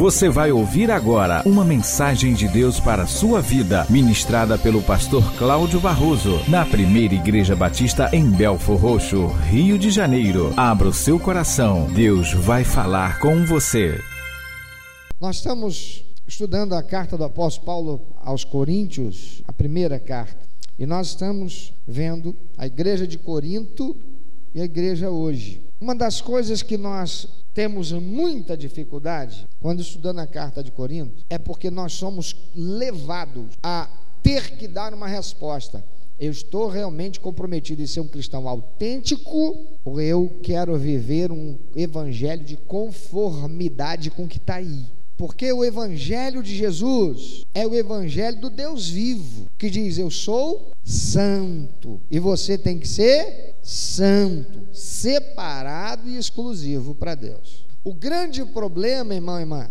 Você vai ouvir agora uma mensagem de Deus para a sua vida, ministrada pelo pastor Cláudio Barroso, na primeira Igreja Batista em Belfor Roxo, Rio de Janeiro. Abra o seu coração, Deus vai falar com você. Nós estamos estudando a carta do apóstolo Paulo aos Coríntios, a primeira carta, e nós estamos vendo a igreja de Corinto e a igreja hoje. Uma das coisas que nós temos muita dificuldade quando estudando a carta de Corinto é porque nós somos levados a ter que dar uma resposta. Eu estou realmente comprometido em ser um cristão autêntico ou eu quero viver um evangelho de conformidade com o que está aí? Porque o Evangelho de Jesus é o Evangelho do Deus vivo, que diz: Eu sou santo, e você tem que ser santo, separado e exclusivo para Deus. O grande problema, irmão e irmã,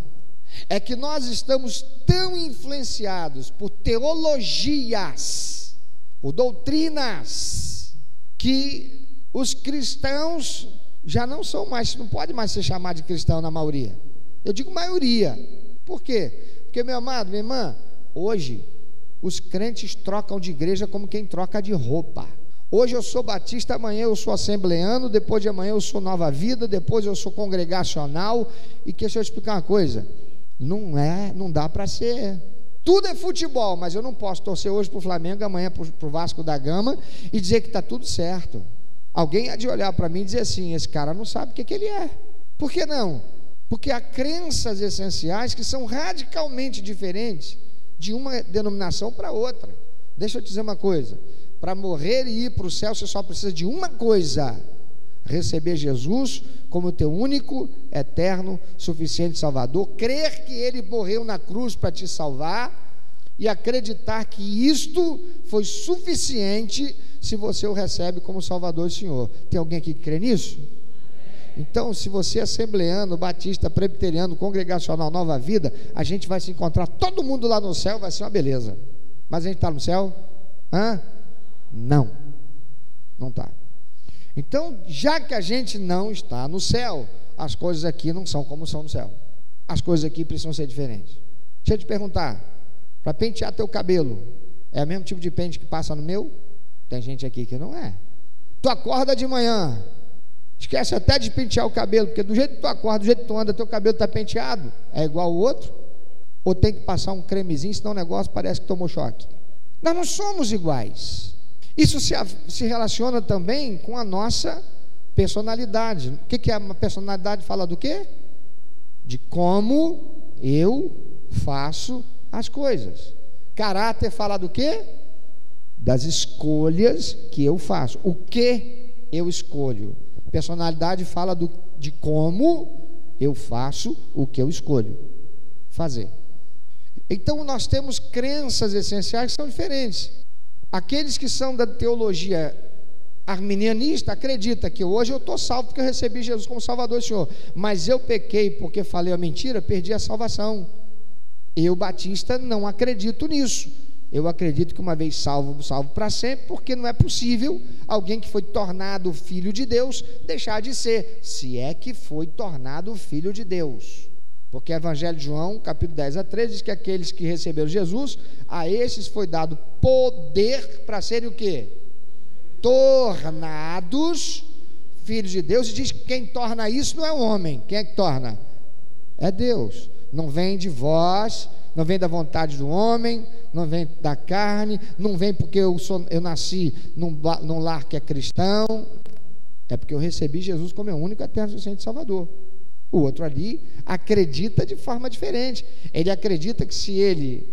é que nós estamos tão influenciados por teologias, por doutrinas, que os cristãos já não são mais, não pode mais ser chamado de cristão na maioria eu digo maioria. Por quê? Porque, meu amado, minha irmã, hoje os crentes trocam de igreja como quem troca de roupa. Hoje eu sou batista, amanhã eu sou assembleano, depois de amanhã eu sou nova vida, depois eu sou congregacional. E deixa eu explicar uma coisa: não é, não dá para ser. Tudo é futebol, mas eu não posso torcer hoje para o Flamengo, amanhã para o Vasco da Gama e dizer que está tudo certo. Alguém há de olhar para mim e dizer assim: esse cara não sabe o que, que ele é. Por que não? Porque há crenças essenciais que são radicalmente diferentes de uma denominação para outra. Deixa eu te dizer uma coisa: para morrer e ir para o céu, você só precisa de uma coisa: receber Jesus como teu único, eterno, suficiente Salvador, crer que Ele morreu na cruz para te salvar e acreditar que isto foi suficiente se você o recebe como Salvador e Senhor. Tem alguém aqui que crê nisso? Então, se você é assembleano, batista, presbiteriano, congregacional, nova vida, a gente vai se encontrar todo mundo lá no céu, vai ser uma beleza. Mas a gente está no céu? Hã? Não, não está. Então, já que a gente não está no céu, as coisas aqui não são como são no céu. As coisas aqui precisam ser diferentes. Deixa eu te perguntar: para pentear teu cabelo, é o mesmo tipo de pente que passa no meu? Tem gente aqui que não é. Tu acorda de manhã, Esquece até de pentear o cabelo, porque do jeito que tu acorda, do jeito que tu anda, teu cabelo está penteado, é igual ao outro. Ou tem que passar um cremezinho, senão o negócio parece que tomou choque. Nós não somos iguais. Isso se, se relaciona também com a nossa personalidade. O que, que é uma personalidade? Fala do quê? De como eu faço as coisas. Caráter fala do quê? Das escolhas que eu faço. O que eu escolho. Personalidade fala do, de como eu faço o que eu escolho fazer. Então nós temos crenças essenciais que são diferentes. Aqueles que são da teologia arminianista acredita que hoje eu estou salvo porque eu recebi Jesus como Salvador Senhor, mas eu pequei porque falei a mentira, perdi a salvação. Eu, Batista, não acredito nisso. Eu acredito que uma vez salvo, salvo para sempre, porque não é possível alguém que foi tornado filho de Deus deixar de ser, se é que foi tornado filho de Deus. Porque o Evangelho de João, capítulo 10 a 13, diz que aqueles que receberam Jesus, a esses foi dado poder para serem o quê? Tornados filhos de Deus, e diz que quem torna isso não é o homem, quem é que torna? É Deus. Não vem de vós, não vem da vontade do homem, não vem da carne, não vem porque eu, sou, eu nasci num, num lar que é cristão, é porque eu recebi Jesus como meu único eterno suficiente Salvador. O outro ali acredita de forma diferente. Ele acredita que se ele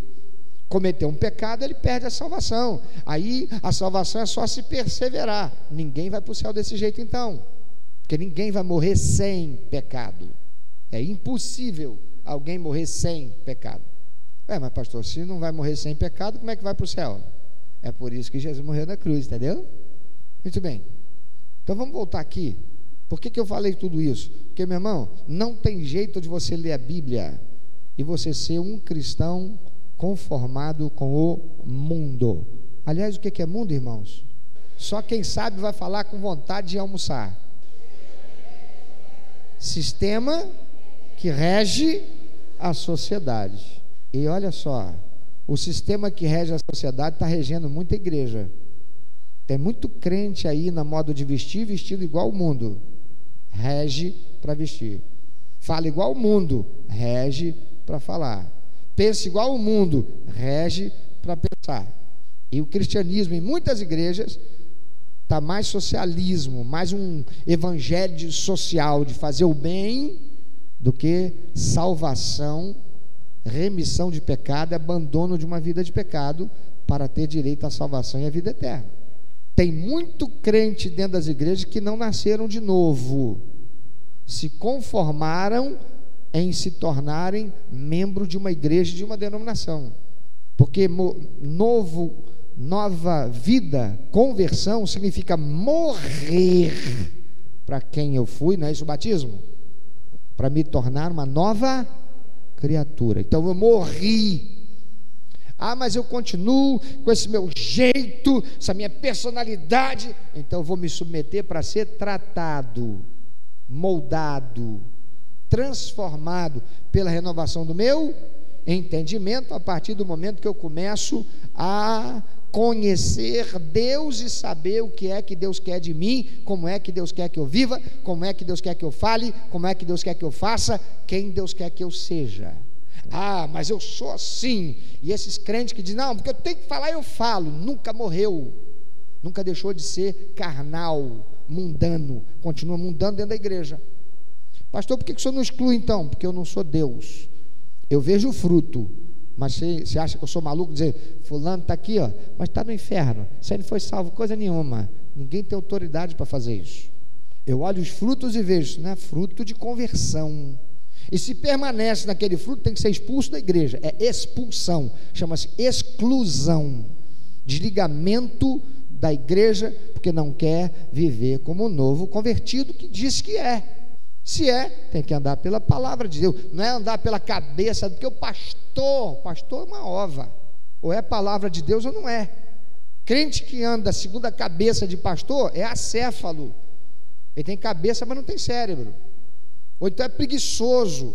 cometer um pecado, ele perde a salvação. Aí a salvação é só se perseverar. Ninguém vai para o céu desse jeito então. Porque ninguém vai morrer sem pecado. É impossível alguém morrer sem pecado. É, mas pastor, se não vai morrer sem pecado, como é que vai para o céu? É por isso que Jesus morreu na cruz, entendeu? Muito bem. Então vamos voltar aqui. Por que, que eu falei tudo isso? Porque, meu irmão, não tem jeito de você ler a Bíblia e você ser um cristão conformado com o mundo. Aliás, o que é mundo, irmãos? Só quem sabe vai falar com vontade de almoçar. Sistema que rege a sociedade. E olha só, o sistema que rege a sociedade está regendo muita igreja. Tem muito crente aí na modo de vestir, vestido igual o mundo. Rege para vestir. Fala igual o mundo, rege para falar. Pensa igual o mundo, rege para pensar. E o cristianismo em muitas igrejas está mais socialismo, mais um evangelho social de fazer o bem do que salvação, remissão de pecado, abandono de uma vida de pecado para ter direito à salvação e à vida eterna. Tem muito crente dentro das igrejas que não nasceram de novo, se conformaram em se tornarem membro de uma igreja, de uma denominação. Porque novo, nova vida, conversão, significa morrer para quem eu fui, não é isso o batismo? Para me tornar uma nova criatura. Então eu morri. Ah, mas eu continuo com esse meu jeito, essa minha personalidade. Então eu vou me submeter para ser tratado, moldado, transformado pela renovação do meu entendimento a partir do momento que eu começo a conhecer Deus e saber o que é que Deus quer de mim, como é que Deus quer que eu viva, como é que Deus quer que eu fale, como é que Deus quer que eu faça, quem Deus quer que eu seja. Ah, mas eu sou assim. E esses crentes que dizem, não, porque eu tenho que falar, eu falo. Nunca morreu, nunca deixou de ser carnal, mundano, continua mundano dentro da igreja. Pastor, por que o senhor não exclui então? Porque eu não sou Deus. Eu vejo o fruto. Mas você, acha que eu sou maluco dizer, fulano está aqui, ó, mas está no inferno. Você não foi salvo coisa nenhuma. Ninguém tem autoridade para fazer isso. Eu olho os frutos e vejo, isso não é fruto de conversão. E se permanece naquele fruto, tem que ser expulso da igreja. É expulsão. Chama-se exclusão. Desligamento da igreja, porque não quer viver como um novo convertido que diz que é. Se é, tem que andar pela palavra de Deus, não é andar pela cabeça, porque o pastor, pastor é uma ova, ou é palavra de Deus ou não é. Crente que anda segundo a cabeça de pastor é acéfalo, ele tem cabeça, mas não tem cérebro, ou então é preguiçoso,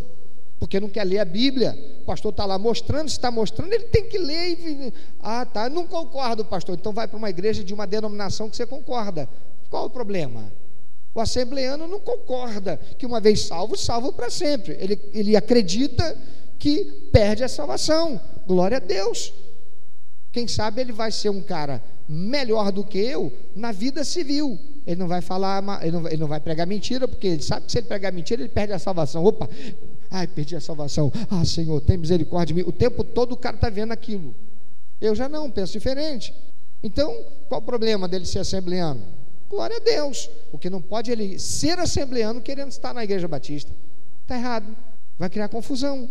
porque não quer ler a Bíblia. O pastor está lá mostrando, se está mostrando, ele tem que ler e. Ah, tá, não concordo, pastor. Então vai para uma igreja de uma denominação que você concorda. Qual o problema? O assembleano não concorda que uma vez salvo, salvo para sempre. Ele, ele acredita que perde a salvação. Glória a Deus. Quem sabe ele vai ser um cara melhor do que eu na vida civil. Ele não vai falar, ele não, ele não vai pregar mentira, porque ele sabe que se ele pregar mentira, ele perde a salvação. Opa, ai, perdi a salvação. Ah, Senhor, tem misericórdia de mim. O tempo todo o cara está vendo aquilo. Eu já não, penso diferente. Então, qual o problema dele ser assembleano? Glória a Deus. O que não pode é ele ser assembleano querendo estar na igreja batista. Está errado. Vai criar confusão.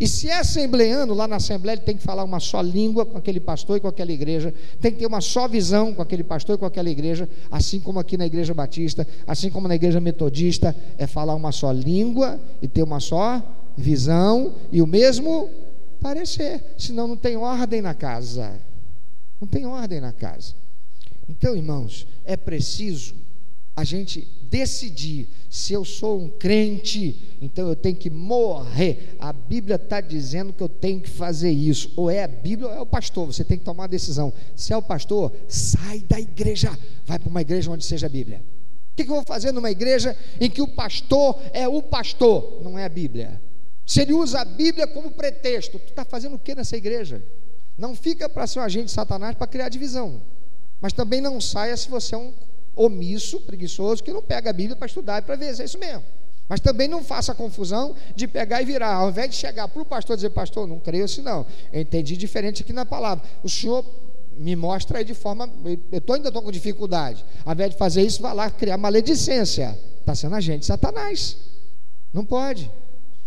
E se é assembleano, lá na assembleia ele tem que falar uma só língua com aquele pastor e com aquela igreja, tem que ter uma só visão com aquele pastor e com aquela igreja, assim como aqui na igreja batista, assim como na igreja metodista, é falar uma só língua e ter uma só visão e o mesmo parecer, senão não tem ordem na casa. Não tem ordem na casa. Então, irmãos, é preciso a gente decidir se eu sou um crente, então eu tenho que morrer. A Bíblia está dizendo que eu tenho que fazer isso. Ou é a Bíblia ou é o pastor. Você tem que tomar uma decisão. Se é o pastor, sai da igreja, vai para uma igreja onde seja a Bíblia. O que, eu vou fazer numa igreja em que o pastor é o pastor? Não é a Bíblia. Se ele usa a Bíblia como pretexto, tu está fazendo o que nessa igreja? Não fica para ser um agente de Satanás para criar divisão. Mas também não saia se você é um omisso, preguiçoso, que não pega a Bíblia para estudar e para ver é isso mesmo. Mas também não faça a confusão de pegar e virar. Ao invés de chegar para o pastor e dizer, pastor, não creio assim não. Eu entendi diferente aqui na palavra. O senhor me mostra aí de forma. Eu tô, ainda estou com dificuldade. Ao invés de fazer isso, vai lá criar maledicência. Está sendo agente Satanás. Não pode.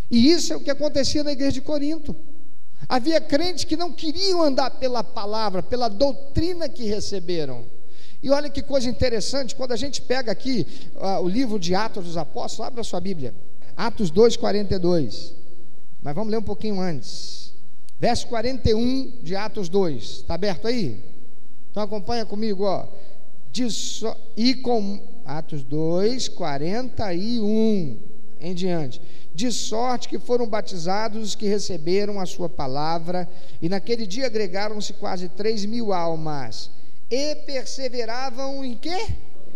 E isso é o que acontecia na igreja de Corinto. Havia crentes que não queriam andar pela palavra, pela doutrina que receberam. E olha que coisa interessante, quando a gente pega aqui uh, o livro de Atos dos Apóstolos, abra a sua Bíblia, Atos 2, 42. Mas vamos ler um pouquinho antes. Verso 41 de Atos 2. Está aberto aí? Então acompanha comigo, ó. E com Atos 2, 41 em diante. De sorte que foram batizados os que receberam a sua palavra, e naquele dia agregaram-se quase três mil almas, e perseveravam em quê?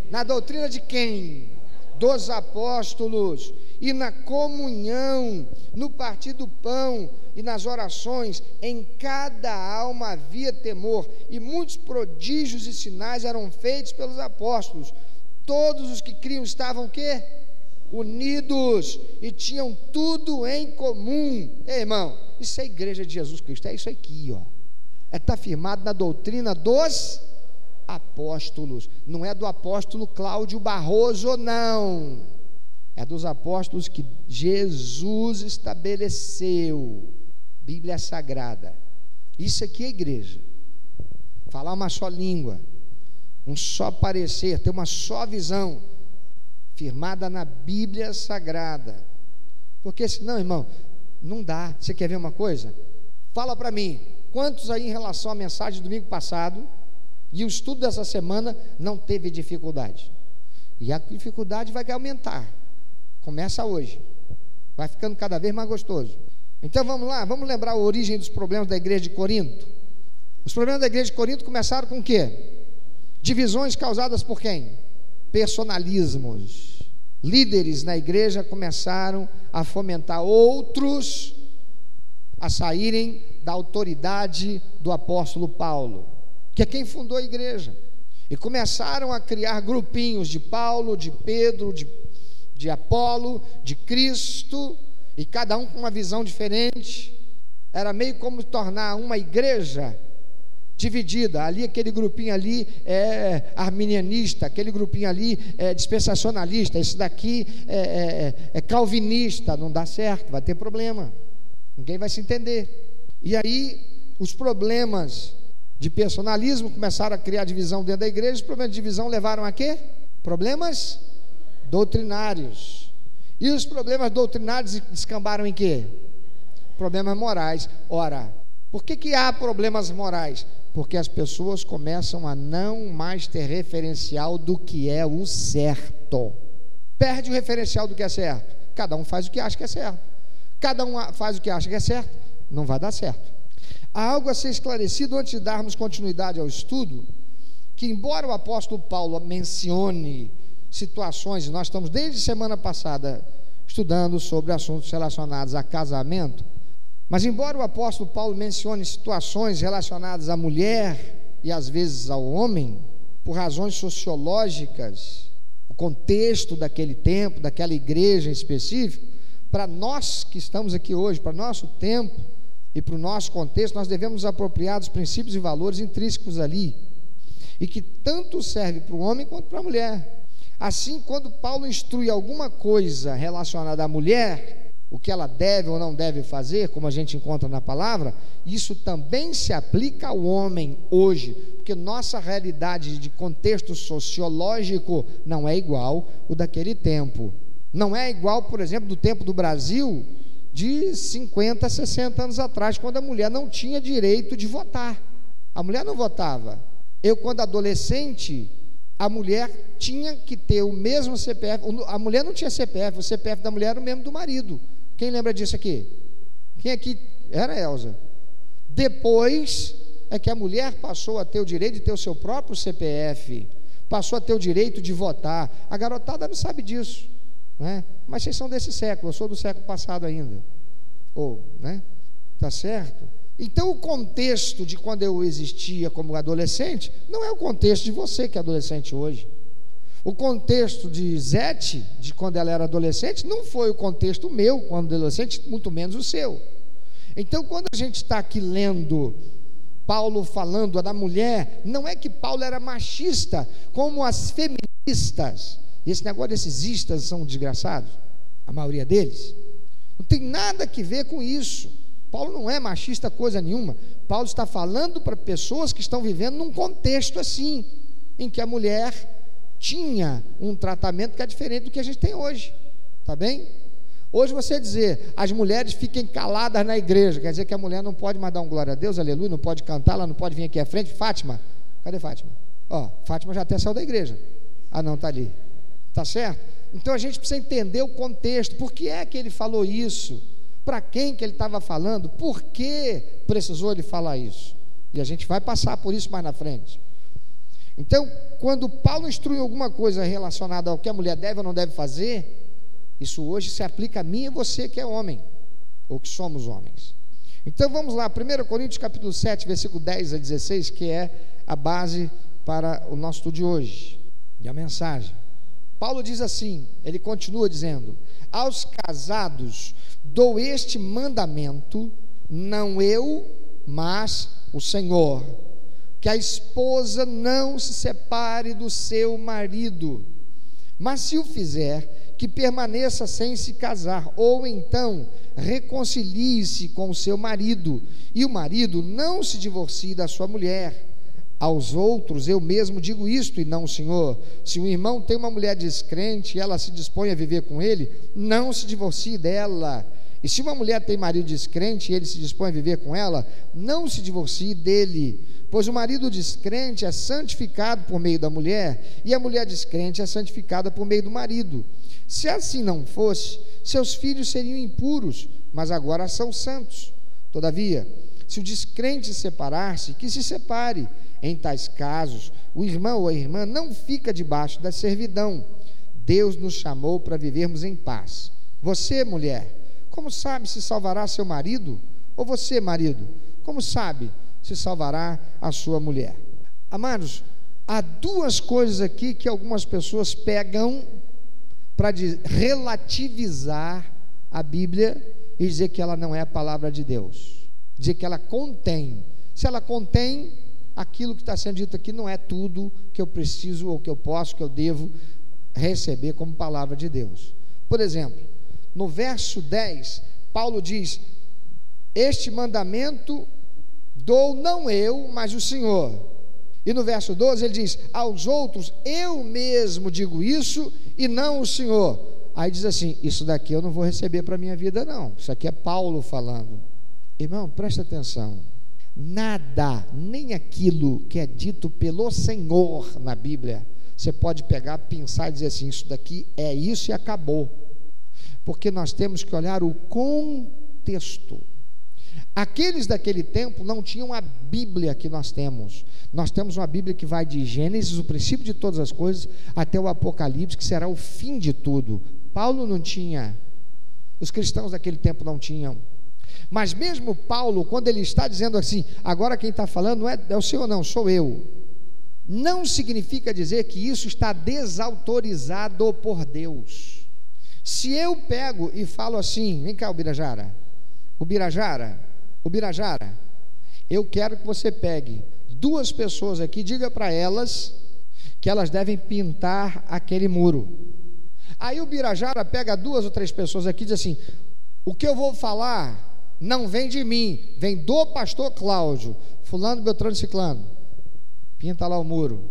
Na doutrina de quem? Dos apóstolos, e na comunhão, no partir do pão e nas orações, em cada alma havia temor, e muitos prodígios e sinais eram feitos pelos apóstolos. Todos os que criam estavam quê? Unidos e tinham tudo em comum. Ei, irmão, isso é igreja de Jesus Cristo, é isso aqui, ó. É tá firmado na doutrina dos apóstolos, não é do apóstolo Cláudio Barroso, não. É dos apóstolos que Jesus estabeleceu. Bíblia Sagrada. Isso aqui é igreja. Falar uma só língua, um só parecer, ter uma só visão firmada na Bíblia Sagrada. Porque senão, irmão, não dá. Você quer ver uma coisa? Fala para mim, quantos aí em relação à mensagem do domingo passado e o estudo dessa semana não teve dificuldade? E a dificuldade vai aumentar. Começa hoje. Vai ficando cada vez mais gostoso. Então vamos lá, vamos lembrar a origem dos problemas da igreja de Corinto. Os problemas da igreja de Corinto começaram com o quê? Divisões causadas por quem? Personalismos. Líderes na igreja começaram a fomentar outros a saírem da autoridade do apóstolo Paulo, que é quem fundou a igreja. E começaram a criar grupinhos de Paulo, de Pedro, de, de Apolo, de Cristo, e cada um com uma visão diferente. Era meio como tornar uma igreja dividida. Ali, aquele grupinho ali é arminianista, aquele grupinho ali é dispensacionalista, esse daqui é, é, é calvinista. Não dá certo, vai ter problema. Ninguém vai se entender. E aí, os problemas de personalismo começaram a criar divisão dentro da igreja. Os problemas de divisão levaram a quê? Problemas doutrinários. E os problemas doutrinários descambaram em quê? Problemas morais. Ora, por que, que há problemas morais? porque as pessoas começam a não mais ter referencial do que é o certo. Perde o referencial do que é certo. Cada um faz o que acha que é certo. Cada um faz o que acha que é certo, não vai dar certo. Há algo a ser esclarecido antes de darmos continuidade ao estudo, que embora o apóstolo Paulo mencione situações, nós estamos desde semana passada estudando sobre assuntos relacionados a casamento, mas, embora o apóstolo Paulo mencione situações relacionadas à mulher e às vezes ao homem, por razões sociológicas, o contexto daquele tempo, daquela igreja em específico, para nós que estamos aqui hoje, para nosso tempo e para o nosso contexto, nós devemos apropriar dos princípios e valores intrínsecos ali, e que tanto serve para o homem quanto para a mulher. Assim, quando Paulo instrui alguma coisa relacionada à mulher, o que ela deve ou não deve fazer, como a gente encontra na palavra, isso também se aplica ao homem hoje, porque nossa realidade de contexto sociológico não é igual o daquele tempo. Não é igual, por exemplo, do tempo do Brasil de 50, 60 anos atrás, quando a mulher não tinha direito de votar. A mulher não votava. Eu, quando adolescente, a mulher tinha que ter o mesmo CPF. A mulher não tinha CPF, o CPF da mulher era o mesmo do marido. Quem lembra disso aqui? Quem aqui era Elza? Depois é que a mulher passou a ter o direito de ter o seu próprio CPF, passou a ter o direito de votar. A garotada não sabe disso, né? Mas vocês são desse século, eu sou do século passado ainda. Ou, né? Tá certo? Então, o contexto de quando eu existia como adolescente não é o contexto de você que é adolescente hoje. O contexto de Zete, de quando ela era adolescente, não foi o contexto meu quando adolescente, muito menos o seu. Então, quando a gente está aqui lendo Paulo falando da mulher, não é que Paulo era machista, como as feministas. Esse negócio desses istas são desgraçados, a maioria deles. Não tem nada que ver com isso. Paulo não é machista coisa nenhuma. Paulo está falando para pessoas que estão vivendo num contexto assim, em que a mulher tinha um tratamento que é diferente do que a gente tem hoje. Tá bem? Hoje você dizer, as mulheres fiquem caladas na igreja, quer dizer que a mulher não pode mais dar um glória a Deus, aleluia, não pode cantar, ela não pode vir aqui à frente. Fátima, cadê Fátima? Ó, Fátima já até saiu da igreja. Ah, não, tá ali. Tá certo? Então a gente precisa entender o contexto. Por que é que ele falou isso? Para quem que ele estava falando? Por que precisou ele falar isso? E a gente vai passar por isso mais na frente. Então, quando Paulo instrui alguma coisa relacionada ao que a mulher deve ou não deve fazer, isso hoje se aplica a mim e você que é homem, ou que somos homens. Então vamos lá, 1 Coríntios capítulo 7, versículo 10 a 16, que é a base para o nosso estudo de hoje. E a mensagem. Paulo diz assim, ele continua dizendo: Aos casados dou este mandamento, não eu, mas o Senhor, que a esposa não se separe do seu marido, mas se o fizer, que permaneça sem se casar, ou então reconcilie-se com o seu marido, e o marido não se divorcie da sua mulher. Aos outros eu mesmo digo isto e não Senhor. Se um irmão tem uma mulher descrente e ela se dispõe a viver com ele, não se divorcie dela. E se uma mulher tem marido descrente e ele se dispõe a viver com ela, não se divorcie dele. Pois o marido descrente é santificado por meio da mulher, e a mulher descrente é santificada por meio do marido. Se assim não fosse, seus filhos seriam impuros, mas agora são santos. Todavia, se o descrente separar-se, que se separe. Em tais casos, o irmão ou a irmã não fica debaixo da servidão. Deus nos chamou para vivermos em paz. Você, mulher, como sabe se salvará seu marido? Ou você, marido, como sabe se salvará a sua mulher? Amados, há duas coisas aqui que algumas pessoas pegam para relativizar a Bíblia e dizer que ela não é a palavra de Deus. Dizer que ela contém. Se ela contém, aquilo que está sendo dito aqui não é tudo que eu preciso ou que eu posso, que eu devo receber como palavra de Deus. Por exemplo, no verso 10, Paulo diz: Este mandamento dou não eu, mas o Senhor. E no verso 12 ele diz: Aos outros eu mesmo digo isso e não o Senhor. Aí diz assim: Isso daqui eu não vou receber para a minha vida, não. Isso aqui é Paulo falando. Irmão, presta atenção nada, nem aquilo que é dito pelo Senhor na Bíblia, você pode pegar, pensar e dizer assim: isso daqui é isso e acabou. Porque nós temos que olhar o contexto. Aqueles daquele tempo não tinham a Bíblia que nós temos. Nós temos uma Bíblia que vai de Gênesis, o princípio de todas as coisas, até o Apocalipse, que será o fim de tudo. Paulo não tinha, os cristãos daquele tempo não tinham. Mas mesmo Paulo, quando ele está dizendo assim, agora quem está falando não é, é o Senhor, não, sou eu. Não significa dizer que isso está desautorizado por Deus. Se eu pego e falo assim, vem cá, o Birajara, o Birajara, o Birajara, eu quero que você pegue duas pessoas aqui, diga para elas que elas devem pintar aquele muro. Aí o Birajara pega duas ou três pessoas aqui e diz assim: o que eu vou falar não vem de mim, vem do pastor Cláudio, fulano, beltrano, ciclano, pinta lá o muro.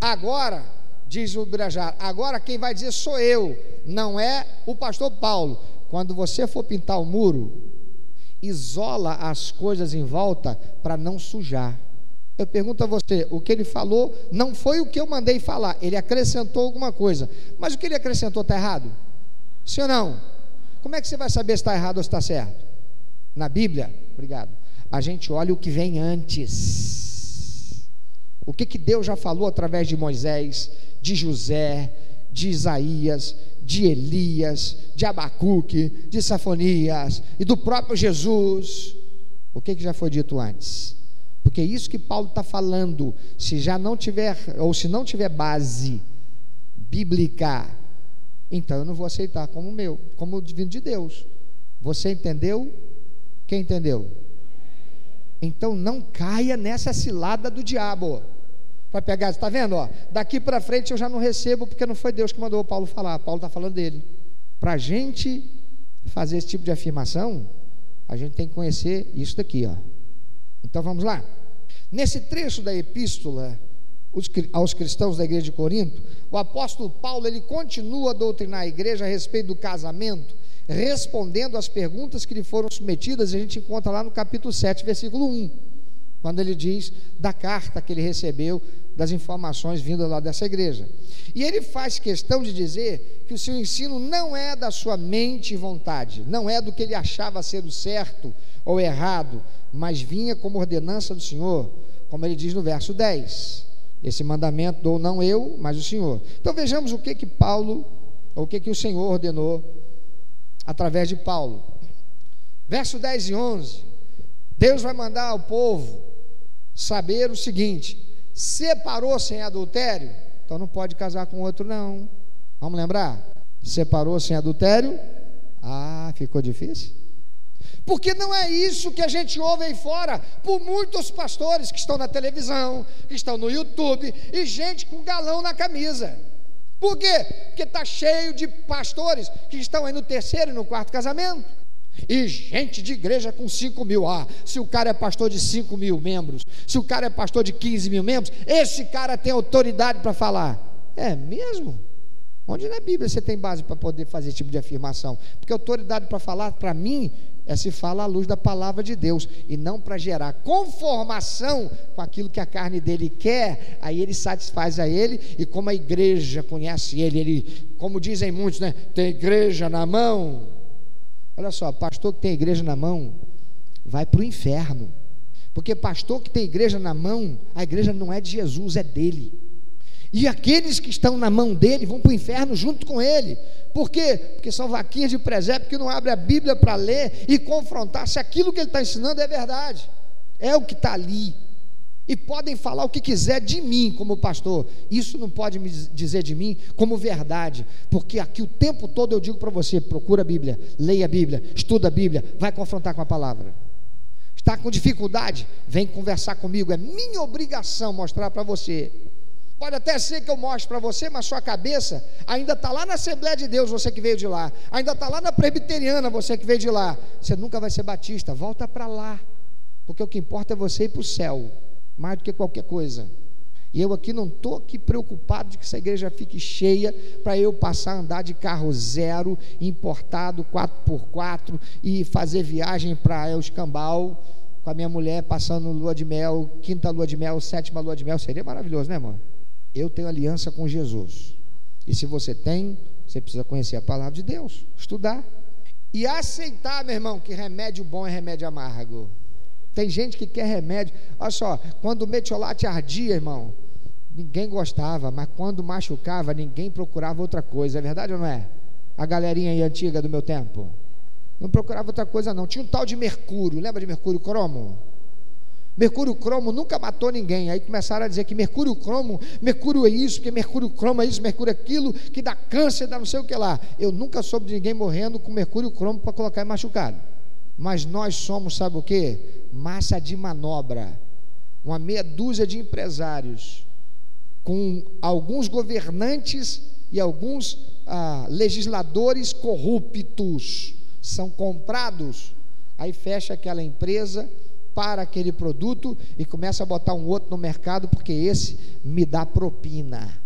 Agora, diz o Birajara, agora quem vai dizer sou eu, não é o pastor Paulo. Quando você for pintar o muro, isola as coisas em volta para não sujar. Eu pergunto a você, o que ele falou não foi o que eu mandei falar, ele acrescentou alguma coisa. Mas o que ele acrescentou está errado? Sim ou não? Como é que você vai saber se está errado ou se está certo? na Bíblia, obrigado, a gente olha o que vem antes. O que, que Deus já falou através de Moisés, de José, de Isaías, de Elias, de Abacuque, de Safonias e do próprio Jesus. O que, que já foi dito antes? Porque é isso que Paulo está falando, se já não tiver, ou se não tiver base bíblica, então eu não vou aceitar como meu, como divino de Deus. Você entendeu? Quem entendeu? Então não caia nessa cilada do diabo. Vai pegar, está vendo? Ó, daqui para frente eu já não recebo, porque não foi Deus que mandou o Paulo falar. Paulo está falando dele. Para a gente fazer esse tipo de afirmação, a gente tem que conhecer isso daqui. Ó. Então vamos lá. Nesse trecho da epístola aos cristãos da igreja de Corinto, o apóstolo Paulo ele continua a doutrinar a igreja a respeito do casamento respondendo às perguntas que lhe foram submetidas, a gente encontra lá no capítulo 7, versículo 1. Quando ele diz da carta que ele recebeu, das informações vindas lá dessa igreja. E ele faz questão de dizer que o seu ensino não é da sua mente e vontade, não é do que ele achava ser o certo ou errado, mas vinha como ordenança do Senhor, como ele diz no verso 10. Esse mandamento dou não eu, mas o Senhor. Então vejamos o que que Paulo, ou o que que o Senhor ordenou através de Paulo. Verso 10 e 11. Deus vai mandar ao povo saber o seguinte: separou sem adultério, então não pode casar com outro, não. Vamos lembrar? Separou sem adultério? Ah, ficou difícil? Porque não é isso que a gente ouve aí fora, por muitos pastores que estão na televisão, que estão no YouTube, e gente com galão na camisa. Por quê? Porque está cheio de pastores que estão aí no terceiro e no quarto casamento. E gente de igreja com 5 mil. Ah, se o cara é pastor de 5 mil membros, se o cara é pastor de 15 mil membros, esse cara tem autoridade para falar. É mesmo? Onde na Bíblia você tem base para poder fazer esse tipo de afirmação? Porque autoridade para falar, para mim, é se fala à luz da palavra de Deus e não para gerar conformação com aquilo que a carne dele quer, aí ele satisfaz a ele e como a igreja conhece ele, ele, como dizem muitos, né, tem igreja na mão. Olha só, pastor que tem igreja na mão vai para o inferno. Porque pastor que tem igreja na mão, a igreja não é de Jesus, é dele. E aqueles que estão na mão dele vão para o inferno junto com ele. Por quê? Porque são vaquinhas de presépio que não abrem a Bíblia para ler e confrontar se aquilo que ele está ensinando é verdade. É o que está ali. E podem falar o que quiser de mim como pastor. Isso não pode me dizer de mim como verdade. Porque aqui o tempo todo eu digo para você: procura a Bíblia, leia a Bíblia, estuda a Bíblia, vai confrontar com a palavra. Está com dificuldade? Vem conversar comigo. É minha obrigação mostrar para você Pode até ser que eu mostre para você, mas sua cabeça ainda está lá na Assembleia de Deus, você que veio de lá. Ainda está lá na Presbiteriana, você que veio de lá. Você nunca vai ser batista, volta para lá. Porque o que importa é você ir para o céu, mais do que qualquer coisa. E eu aqui não estou aqui preocupado de que essa igreja fique cheia para eu passar a andar de carro zero, importado 4x4 e fazer viagem para El Escambau com a minha mulher passando lua de mel, quinta lua de mel, sétima lua de mel. Seria maravilhoso, né, irmão? Eu tenho aliança com Jesus. E se você tem, você precisa conhecer a palavra de Deus, estudar. E aceitar, meu irmão, que remédio bom é remédio amargo. Tem gente que quer remédio. Olha só, quando o metiolate ardia, irmão, ninguém gostava, mas quando machucava, ninguém procurava outra coisa. É verdade ou não é? A galerinha aí antiga do meu tempo. Não procurava outra coisa, não. Tinha um tal de mercúrio. Lembra de mercúrio cromo? Mercúrio cromo nunca matou ninguém. Aí começaram a dizer que mercúrio cromo, mercúrio é isso, que mercúrio cromo é isso, mercúrio é aquilo, que dá câncer, dá não sei o que lá. Eu nunca soube de ninguém morrendo com mercúrio cromo para colocar em machucado. Mas nós somos, sabe o que? Massa de manobra. Uma meia dúzia de empresários, com alguns governantes e alguns ah, legisladores corruptos, são comprados. Aí fecha aquela empresa para aquele produto e começa a botar um outro no mercado porque esse me dá propina.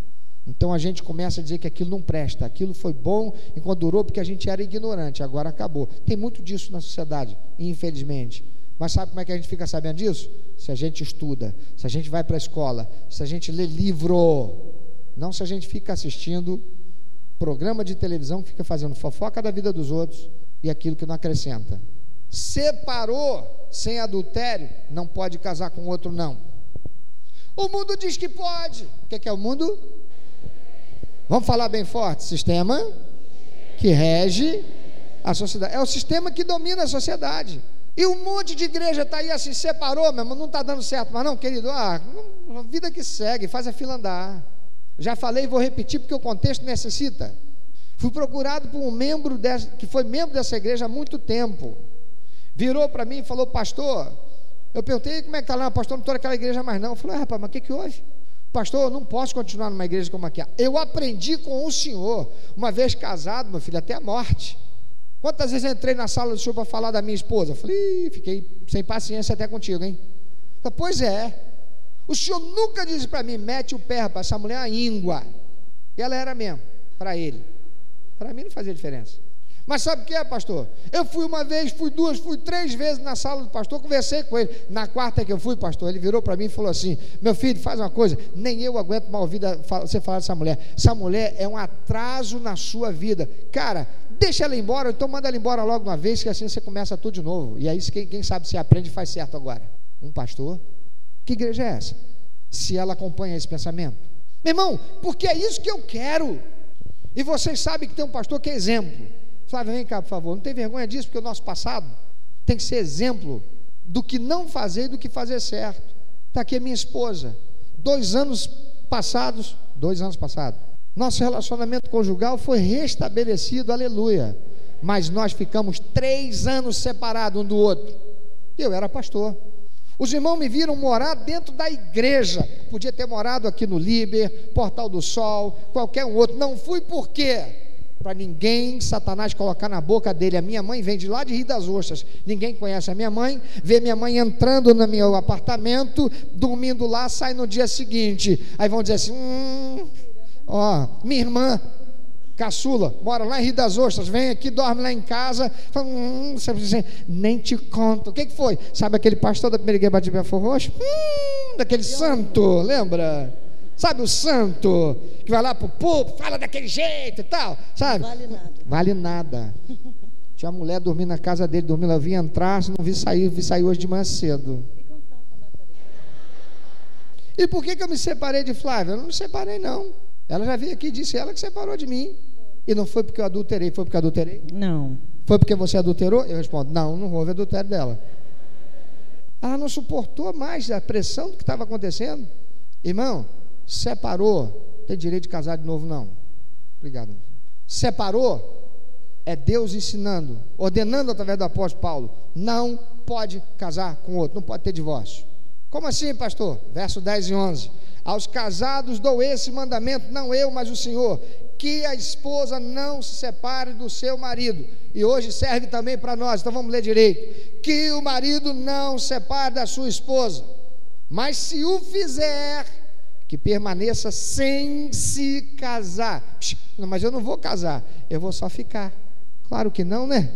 Então a gente começa a dizer que aquilo não presta, aquilo foi bom enquanto durou porque a gente era ignorante, agora acabou. Tem muito disso na sociedade, infelizmente. Mas sabe como é que a gente fica sabendo disso? Se a gente estuda, se a gente vai para a escola, se a gente lê livro, não se a gente fica assistindo programa de televisão que fica fazendo fofoca da vida dos outros e aquilo que não acrescenta. Separou sem adultério, não pode casar com outro, não. O mundo diz que pode. O que é, o mundo? Vamos falar bem forte: sistema que rege a sociedade. É o sistema que domina a sociedade. E um monte de igreja está aí assim, separou, meu irmão, não está dando certo. Mas não, querido, ah, vida que segue, faz a fila andar. Já falei e vou repetir porque o contexto necessita. Fui procurado por um membro dessa, que foi membro dessa igreja há muito tempo virou para mim e falou, pastor, eu perguntei como é que está lá, pastor, não estou naquela igreja mais não. Eu falei, ah, rapaz, mas o que, que houve? Pastor, eu não posso continuar numa igreja como aqui. Eu aprendi com o senhor, uma vez casado, meu filho, até a morte. Quantas vezes eu entrei na sala do senhor para falar da minha esposa? Eu falei, fiquei sem paciência até contigo, hein? falei, pois é. O senhor nunca disse para mim, mete o pé, rapaz, essa mulher é uma íngua. E ela era mesmo, para ele. Para mim não fazia diferença. Mas sabe o que é, pastor? Eu fui uma vez, fui duas, fui três vezes na sala do pastor, conversei com ele. Na quarta que eu fui, pastor, ele virou para mim e falou assim: Meu filho, faz uma coisa, nem eu aguento mal ouvir você falar dessa mulher. Essa mulher é um atraso na sua vida. Cara, deixa ela embora, então manda ela embora logo uma vez, que assim você começa tudo de novo. E aí, quem, quem sabe se aprende faz certo agora. Um pastor? Que igreja é essa? Se ela acompanha esse pensamento. Meu irmão, porque é isso que eu quero. E vocês sabem que tem um pastor que é exemplo. Flávio, vem cá, por favor. Não tem vergonha disso, porque o nosso passado tem que ser exemplo do que não fazer e do que fazer certo. Está aqui a minha esposa. Dois anos passados, dois anos passados, nosso relacionamento conjugal foi restabelecido, aleluia. Mas nós ficamos três anos separados um do outro. Eu era pastor. Os irmãos me viram morar dentro da igreja. Podia ter morado aqui no Liber, Portal do Sol, qualquer um outro. Não fui por quê? Para ninguém, Satanás, colocar na boca dele. A minha mãe vem de lá de Rio das Ostras. Ninguém conhece a minha mãe. Vê minha mãe entrando no meu apartamento, dormindo lá, sai no dia seguinte. Aí vão dizer assim: hum, ó, minha irmã, caçula, mora lá em Rio das Ostras, vem aqui, dorme lá em casa. Fala, hum, assim, nem te conto. O que, que foi? Sabe aquele pastor da primeira igreja de Belfor Roxo? Hum, daquele santo, lembra? Sabe o santo que vai lá pro povo, fala daquele jeito e tal, sabe? Vale nada. Vale nada. Tinha uma mulher dormindo na casa dele, dormindo, eu vi entrar, não vi sair, vi sair hoje de manhã cedo. E por que, que eu me separei de Flávia? Eu não me separei, não. Ela já veio aqui e disse ela que separou de mim. E não foi porque eu adulterei, foi porque eu adulterei? Não. Foi porque você adulterou? Eu respondo, não, não houve adultério dela. Ela não suportou mais a pressão do que estava acontecendo. Irmão, Separou, tem direito de casar de novo, não. Obrigado. Separou, é Deus ensinando, ordenando através do apóstolo Paulo: não pode casar com outro, não pode ter divórcio. Como assim, pastor? Verso 10 e 11. Aos casados dou esse mandamento, não eu, mas o Senhor, que a esposa não se separe do seu marido. E hoje serve também para nós, então vamos ler direito. Que o marido não se separe da sua esposa, mas se o fizer, que permaneça sem se casar. Não, mas eu não vou casar, eu vou só ficar. Claro que não, né?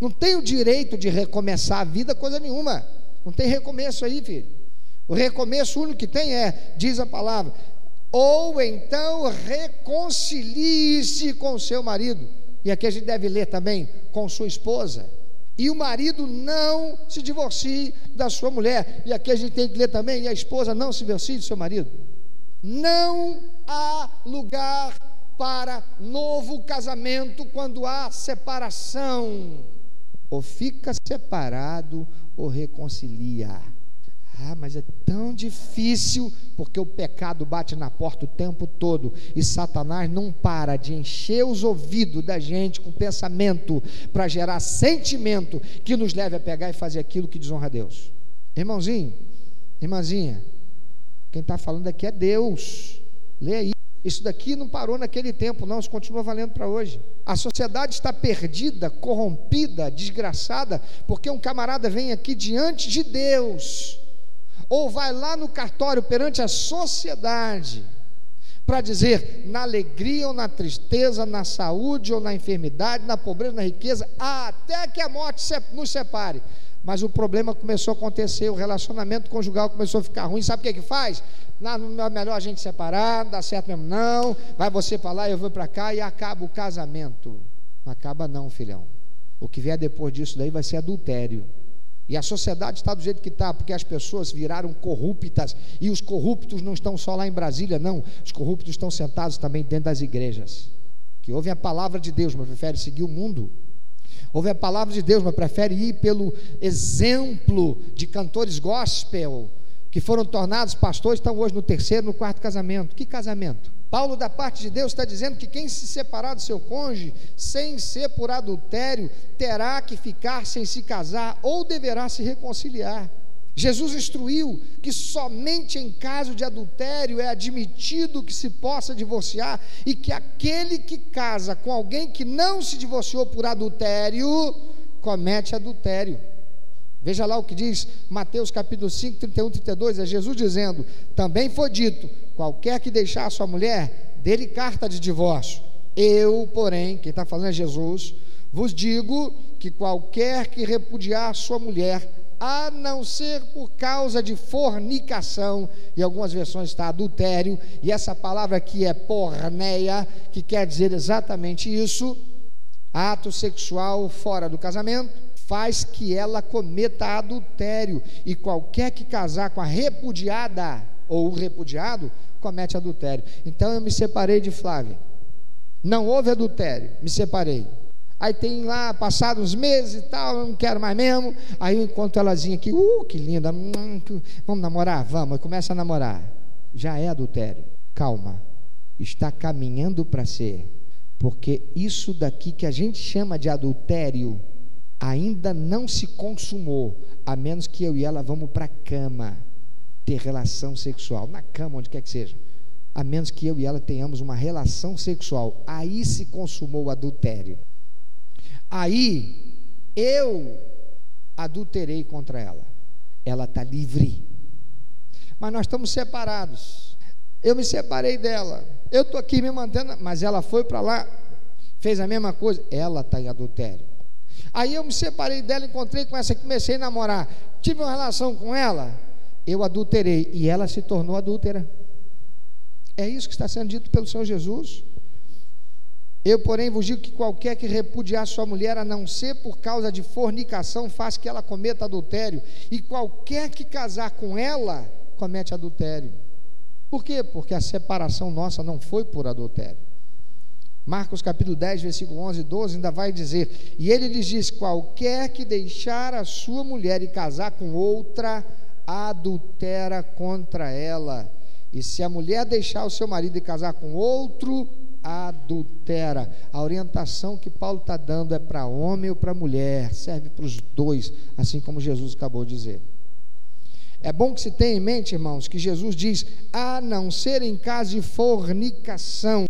Não tem o direito de recomeçar a vida, coisa nenhuma. Não tem recomeço aí, filho. O recomeço único que tem é, diz a palavra, ou então reconcilie-se com seu marido. E aqui a gente deve ler também com sua esposa e o marido não se divorcie da sua mulher. E aqui a gente tem que ler também: e a esposa não se divorcie do seu marido. Não há lugar para novo casamento quando há separação. Ou fica separado ou reconcilia. Ah, mas é tão difícil, porque o pecado bate na porta o tempo todo e Satanás não para de encher os ouvidos da gente com pensamento para gerar sentimento que nos leve a pegar e fazer aquilo que desonra a Deus. Irmãozinho, irmãzinha, quem está falando aqui é Deus. Lê aí. Isso daqui não parou naquele tempo, não, isso continua valendo para hoje. A sociedade está perdida, corrompida, desgraçada, porque um camarada vem aqui diante de Deus ou vai lá no cartório perante a sociedade para dizer na alegria ou na tristeza, na saúde ou na enfermidade, na pobreza, na riqueza, até que a morte nos separe. Mas o problema começou a acontecer, o relacionamento conjugal começou a ficar ruim. Sabe o que é que faz? Não, é melhor a gente separar, não dá certo mesmo não. Vai você para lá, eu vou para cá e acaba o casamento. Não acaba não, filhão. O que vier depois disso daí vai ser adultério. E a sociedade está do jeito que está, porque as pessoas viraram corruptas. E os corruptos não estão só lá em Brasília, não. Os corruptos estão sentados também dentro das igrejas. Que ouvem a palavra de Deus, mas preferem seguir o mundo. Ouvem a palavra de Deus, mas preferem ir pelo exemplo de cantores gospel, que foram tornados pastores, estão hoje no terceiro, no quarto casamento. Que casamento? Paulo, da parte de Deus, está dizendo que quem se separar do seu cônjuge, sem ser por adultério, terá que ficar sem se casar ou deverá se reconciliar. Jesus instruiu que somente em caso de adultério é admitido que se possa divorciar e que aquele que casa com alguém que não se divorciou por adultério comete adultério. Veja lá o que diz Mateus capítulo 5, 31, 32, é Jesus dizendo: Também foi dito: qualquer que deixar a sua mulher, dele carta de divórcio. Eu, porém, quem está falando é Jesus, Vos digo que qualquer que repudiar sua mulher, a não ser por causa de fornicação, e algumas versões está adultério, e essa palavra aqui é porneia, que quer dizer exatamente isso, ato sexual fora do casamento, faz que ela cometa adultério, e qualquer que casar com a repudiada ou o repudiado comete adultério. Então eu me separei de Flávia. Não houve adultério, me separei. Aí tem lá, passados uns meses e tal, eu não quero mais mesmo. Aí eu encontro elazinha aqui, uh, que linda, hum, vamos namorar? Vamos, começa a namorar. Já é adultério. Calma, está caminhando para ser. Porque isso daqui que a gente chama de adultério ainda não se consumou, a menos que eu e ela vamos para a cama ter relação sexual, na cama, onde quer que seja. A menos que eu e ela tenhamos uma relação sexual. Aí se consumou o adultério. Aí eu adulterei contra ela. Ela está livre. Mas nós estamos separados. Eu me separei dela. Eu estou aqui me mantendo, mas ela foi para lá, fez a mesma coisa. Ela está em adultério. Aí eu me separei dela, encontrei com essa, comecei a namorar. Tive uma relação com ela, eu adulterei. E ela se tornou adúltera. É isso que está sendo dito pelo Senhor Jesus. Eu, porém, vos digo que qualquer que repudiar sua mulher, a não ser por causa de fornicação, faz que ela cometa adultério, e qualquer que casar com ela, comete adultério. Por quê? Porque a separação nossa não foi por adultério. Marcos capítulo 10, versículo 11 e 12 ainda vai dizer: E ele lhes diz: Qualquer que deixar a sua mulher e casar com outra, adultera contra ela. E se a mulher deixar o seu marido e casar com outro, adultera. A orientação que Paulo está dando é para homem ou para mulher, serve para os dois, assim como Jesus acabou de dizer. É bom que se tenha em mente, irmãos, que Jesus diz: a não ser em caso de fornicação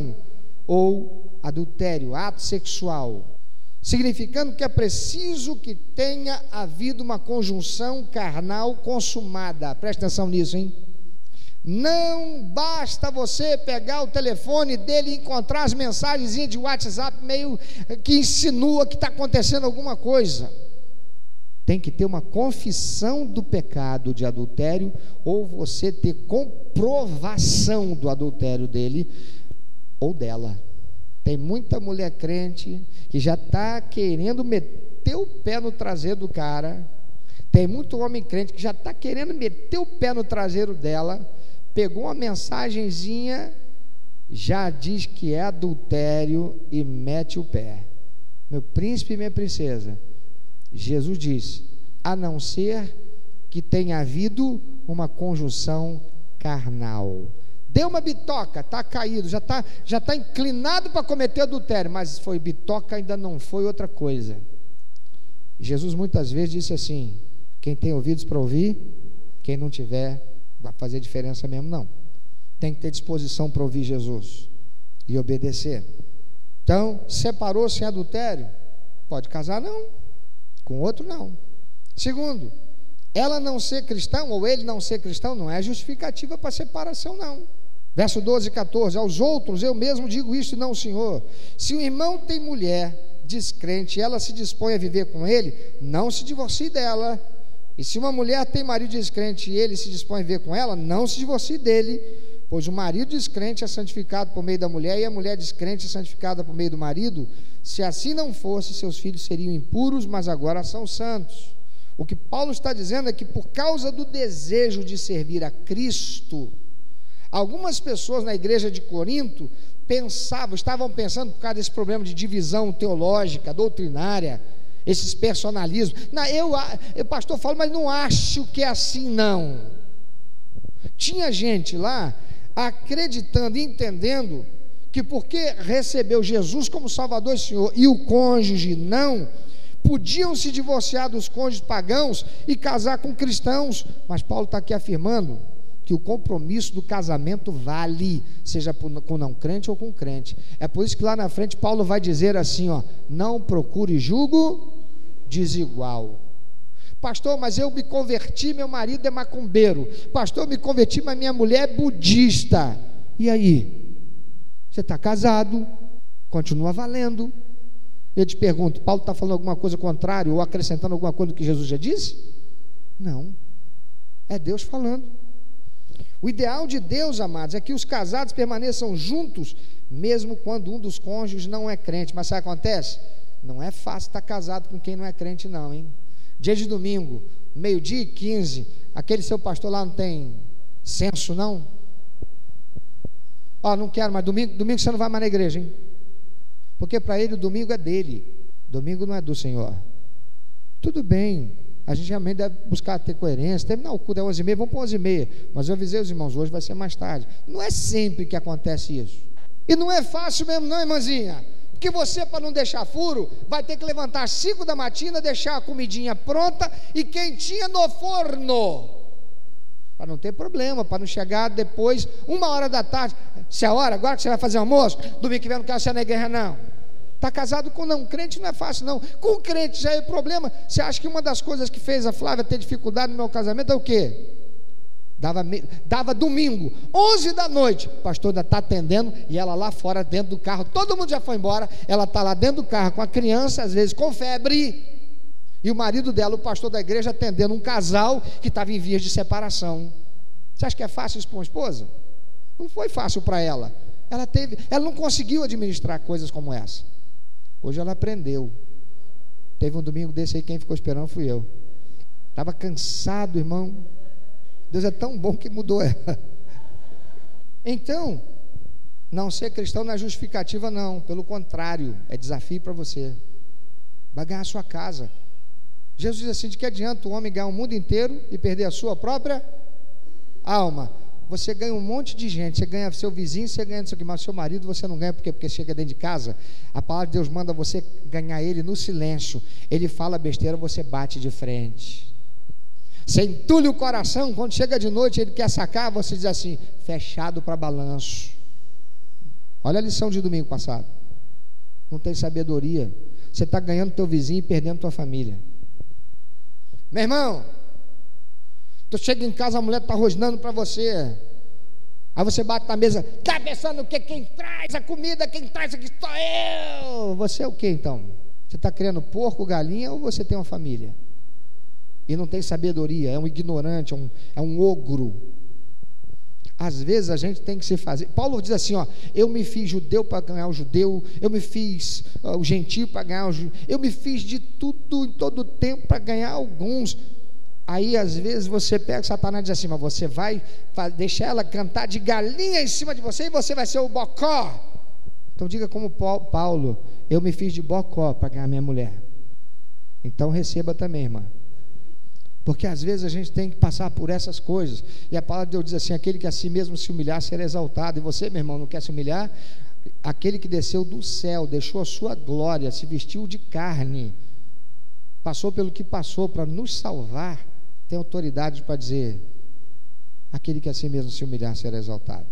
ou adultério, ato sexual, significando que é preciso que tenha havido uma conjunção carnal consumada. Presta atenção nisso, hein? Não basta você pegar o telefone dele e encontrar as mensagens de WhatsApp meio que insinua que está acontecendo alguma coisa. Tem que ter uma confissão do pecado de adultério ou você ter comprovação do adultério dele ou dela. Tem muita mulher crente que já está querendo meter o pé no traseiro do cara. Tem muito homem crente que já está querendo meter o pé no traseiro dela pegou uma mensagenzinha, já diz que é adultério e mete o pé. Meu príncipe e minha princesa, Jesus diz: a não ser que tenha havido uma conjunção carnal. Deu uma bitoca, está caído, já está já tá inclinado para cometer adultério, mas foi bitoca, ainda não foi outra coisa. Jesus muitas vezes disse assim: quem tem ouvidos para ouvir, quem não tiver, vai fazer diferença mesmo, não. Tem que ter disposição para ouvir Jesus e obedecer. Então, separou sem adultério? Pode casar, não. Com outro, não. Segundo, ela não ser cristão ou ele não ser cristão não é justificativa para separação, não. Verso 12 e 14: Aos outros eu mesmo digo isso e não o Senhor. Se o irmão tem mulher descrente e ela se dispõe a viver com ele, não se divorcie dela e se uma mulher tem marido descrente e ele se dispõe a viver com ela, não se divorcie dele, pois o marido descrente é santificado por meio da mulher e a mulher descrente é santificada por meio do marido. Se assim não fosse, seus filhos seriam impuros, mas agora são santos. O que Paulo está dizendo é que por causa do desejo de servir a Cristo, algumas pessoas na igreja de Corinto pensavam, estavam pensando por causa desse problema de divisão teológica, doutrinária, esses personalismos. Não, eu, o pastor fala, mas não acho que é assim, não. Tinha gente lá acreditando entendendo que porque recebeu Jesus como Salvador e Senhor e o cônjuge não, podiam se divorciar dos cônjuges pagãos e casar com cristãos. Mas Paulo está aqui afirmando que o compromisso do casamento vale, seja com não crente ou com crente. É por isso que lá na frente Paulo vai dizer assim: ó, não procure julgo desigual. Pastor, mas eu me converti, meu marido é macumbeiro. Pastor, eu me converti, mas minha mulher é budista. E aí? Você está casado, continua valendo. Eu te pergunto, Paulo está falando alguma coisa contrária ou acrescentando alguma coisa do que Jesus já disse? Não. É Deus falando. O ideal de Deus, amados, é que os casados permaneçam juntos, mesmo quando um dos cônjuges não é crente. Mas sabe o que acontece? Não é fácil estar casado com quem não é crente, não, hein? Dia de domingo, meio-dia e 15, aquele seu pastor lá não tem senso, não? Ó, oh, não quero, mas domingo, domingo você não vai mais na igreja, hein? Porque para ele o domingo é dele, domingo não é do Senhor. Tudo bem, a gente realmente deve buscar ter coerência. Terminar o culto é 11h30, vamos para 11h30. Mas eu avisei os irmãos, hoje vai ser mais tarde. Não é sempre que acontece isso. E não é fácil mesmo, não, irmãzinha. Porque você, para não deixar furo, vai ter que levantar às 5 da matina, deixar a comidinha pronta e quentinha no forno. Para não ter problema, para não chegar depois, uma hora da tarde. Se é a hora, agora que você vai fazer almoço, domingo que vem não quero ser na igreja, não. Está casado com não crente não é fácil, não. Com crente já é problema. Você acha que uma das coisas que fez a Flávia ter dificuldade no meu casamento é o quê? Dava, dava domingo, 11 da noite, o pastor ainda está atendendo e ela lá fora dentro do carro, todo mundo já foi embora, ela está lá dentro do carro com a criança, às vezes com febre, e o marido dela, o pastor da igreja, atendendo um casal que estava em vias de separação. Você acha que é fácil isso para uma esposa? Não foi fácil para ela. Ela teve, ela não conseguiu administrar coisas como essa. Hoje ela aprendeu. Teve um domingo desse aí, quem ficou esperando fui eu. Estava cansado, irmão. Deus é tão bom que mudou ela. Então, não ser cristão não é justificativa, não. Pelo contrário, é desafio para você. Vai ganhar a sua casa. Jesus diz assim: de que adianta o homem ganhar o mundo inteiro e perder a sua própria alma? Você ganha um monte de gente, você ganha seu vizinho, você ganha aqui, mas seu marido você não ganha porque, porque chega dentro de casa. A palavra de Deus manda você ganhar ele no silêncio. Ele fala besteira, você bate de frente. Você entulha o coração, quando chega de noite ele quer sacar, você diz assim: fechado para balanço. Olha a lição de domingo passado. Não tem sabedoria. Você está ganhando teu vizinho e perdendo tua família. Meu irmão, tu chega em casa, a mulher está rosnando para você. Aí você bate na mesa, está pensando que? Quem traz a comida, quem traz aqui sou eu. Você é o que então? Você está criando porco, galinha ou você tem uma família? E não tem sabedoria, é um ignorante, é um, é um ogro. Às vezes a gente tem que se fazer. Paulo diz assim: ó, eu me fiz judeu para ganhar o judeu, eu me fiz uh, o gentio para ganhar o judeu, eu me fiz de tudo em todo tempo para ganhar alguns. Aí às vezes você pega Satanás e diz assim: mas você vai deixar ela cantar de galinha em cima de você e você vai ser o bocó. Então diga como Paulo: eu me fiz de bocó para ganhar minha mulher. Então receba também, irmã. Porque às vezes a gente tem que passar por essas coisas. E a palavra de Deus diz assim: aquele que a si mesmo se humilhar será exaltado. E você, meu irmão, não quer se humilhar? Aquele que desceu do céu, deixou a sua glória, se vestiu de carne, passou pelo que passou para nos salvar, tem autoridade para dizer: aquele que a si mesmo se humilhar será exaltado.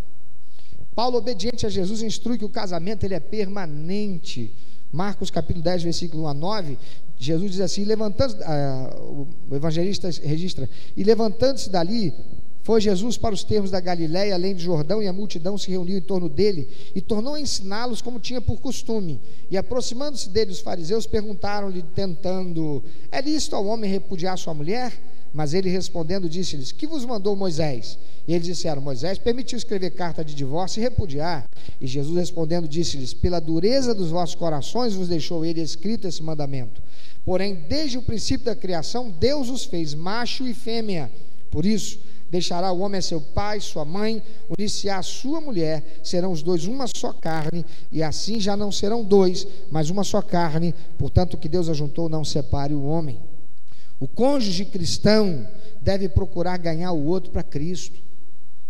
Paulo, obediente a Jesus, instrui que o casamento ele é permanente. Marcos capítulo 10, versículo 1 a 9, Jesus diz assim: levantando, ah, o evangelista registra, e levantando-se dali, foi Jesus para os termos da Galiléia, além de Jordão, e a multidão se reuniu em torno dele, e tornou a ensiná-los como tinha por costume. E aproximando-se dele, os fariseus perguntaram-lhe, tentando: É lícito ao homem repudiar sua mulher? Mas ele respondendo, disse-lhes: Que vos mandou Moisés? E eles disseram: Moisés permitiu escrever carta de divórcio e repudiar. E Jesus respondendo, disse-lhes: Pela dureza dos vossos corações vos deixou ele escrito esse mandamento. Porém, desde o princípio da criação, Deus os fez macho e fêmea. Por isso, deixará o homem a seu pai, sua mãe, unir-se à sua mulher, serão os dois uma só carne, e assim já não serão dois, mas uma só carne. Portanto, o que Deus ajuntou, não separe o homem. O cônjuge cristão deve procurar ganhar o outro para Cristo.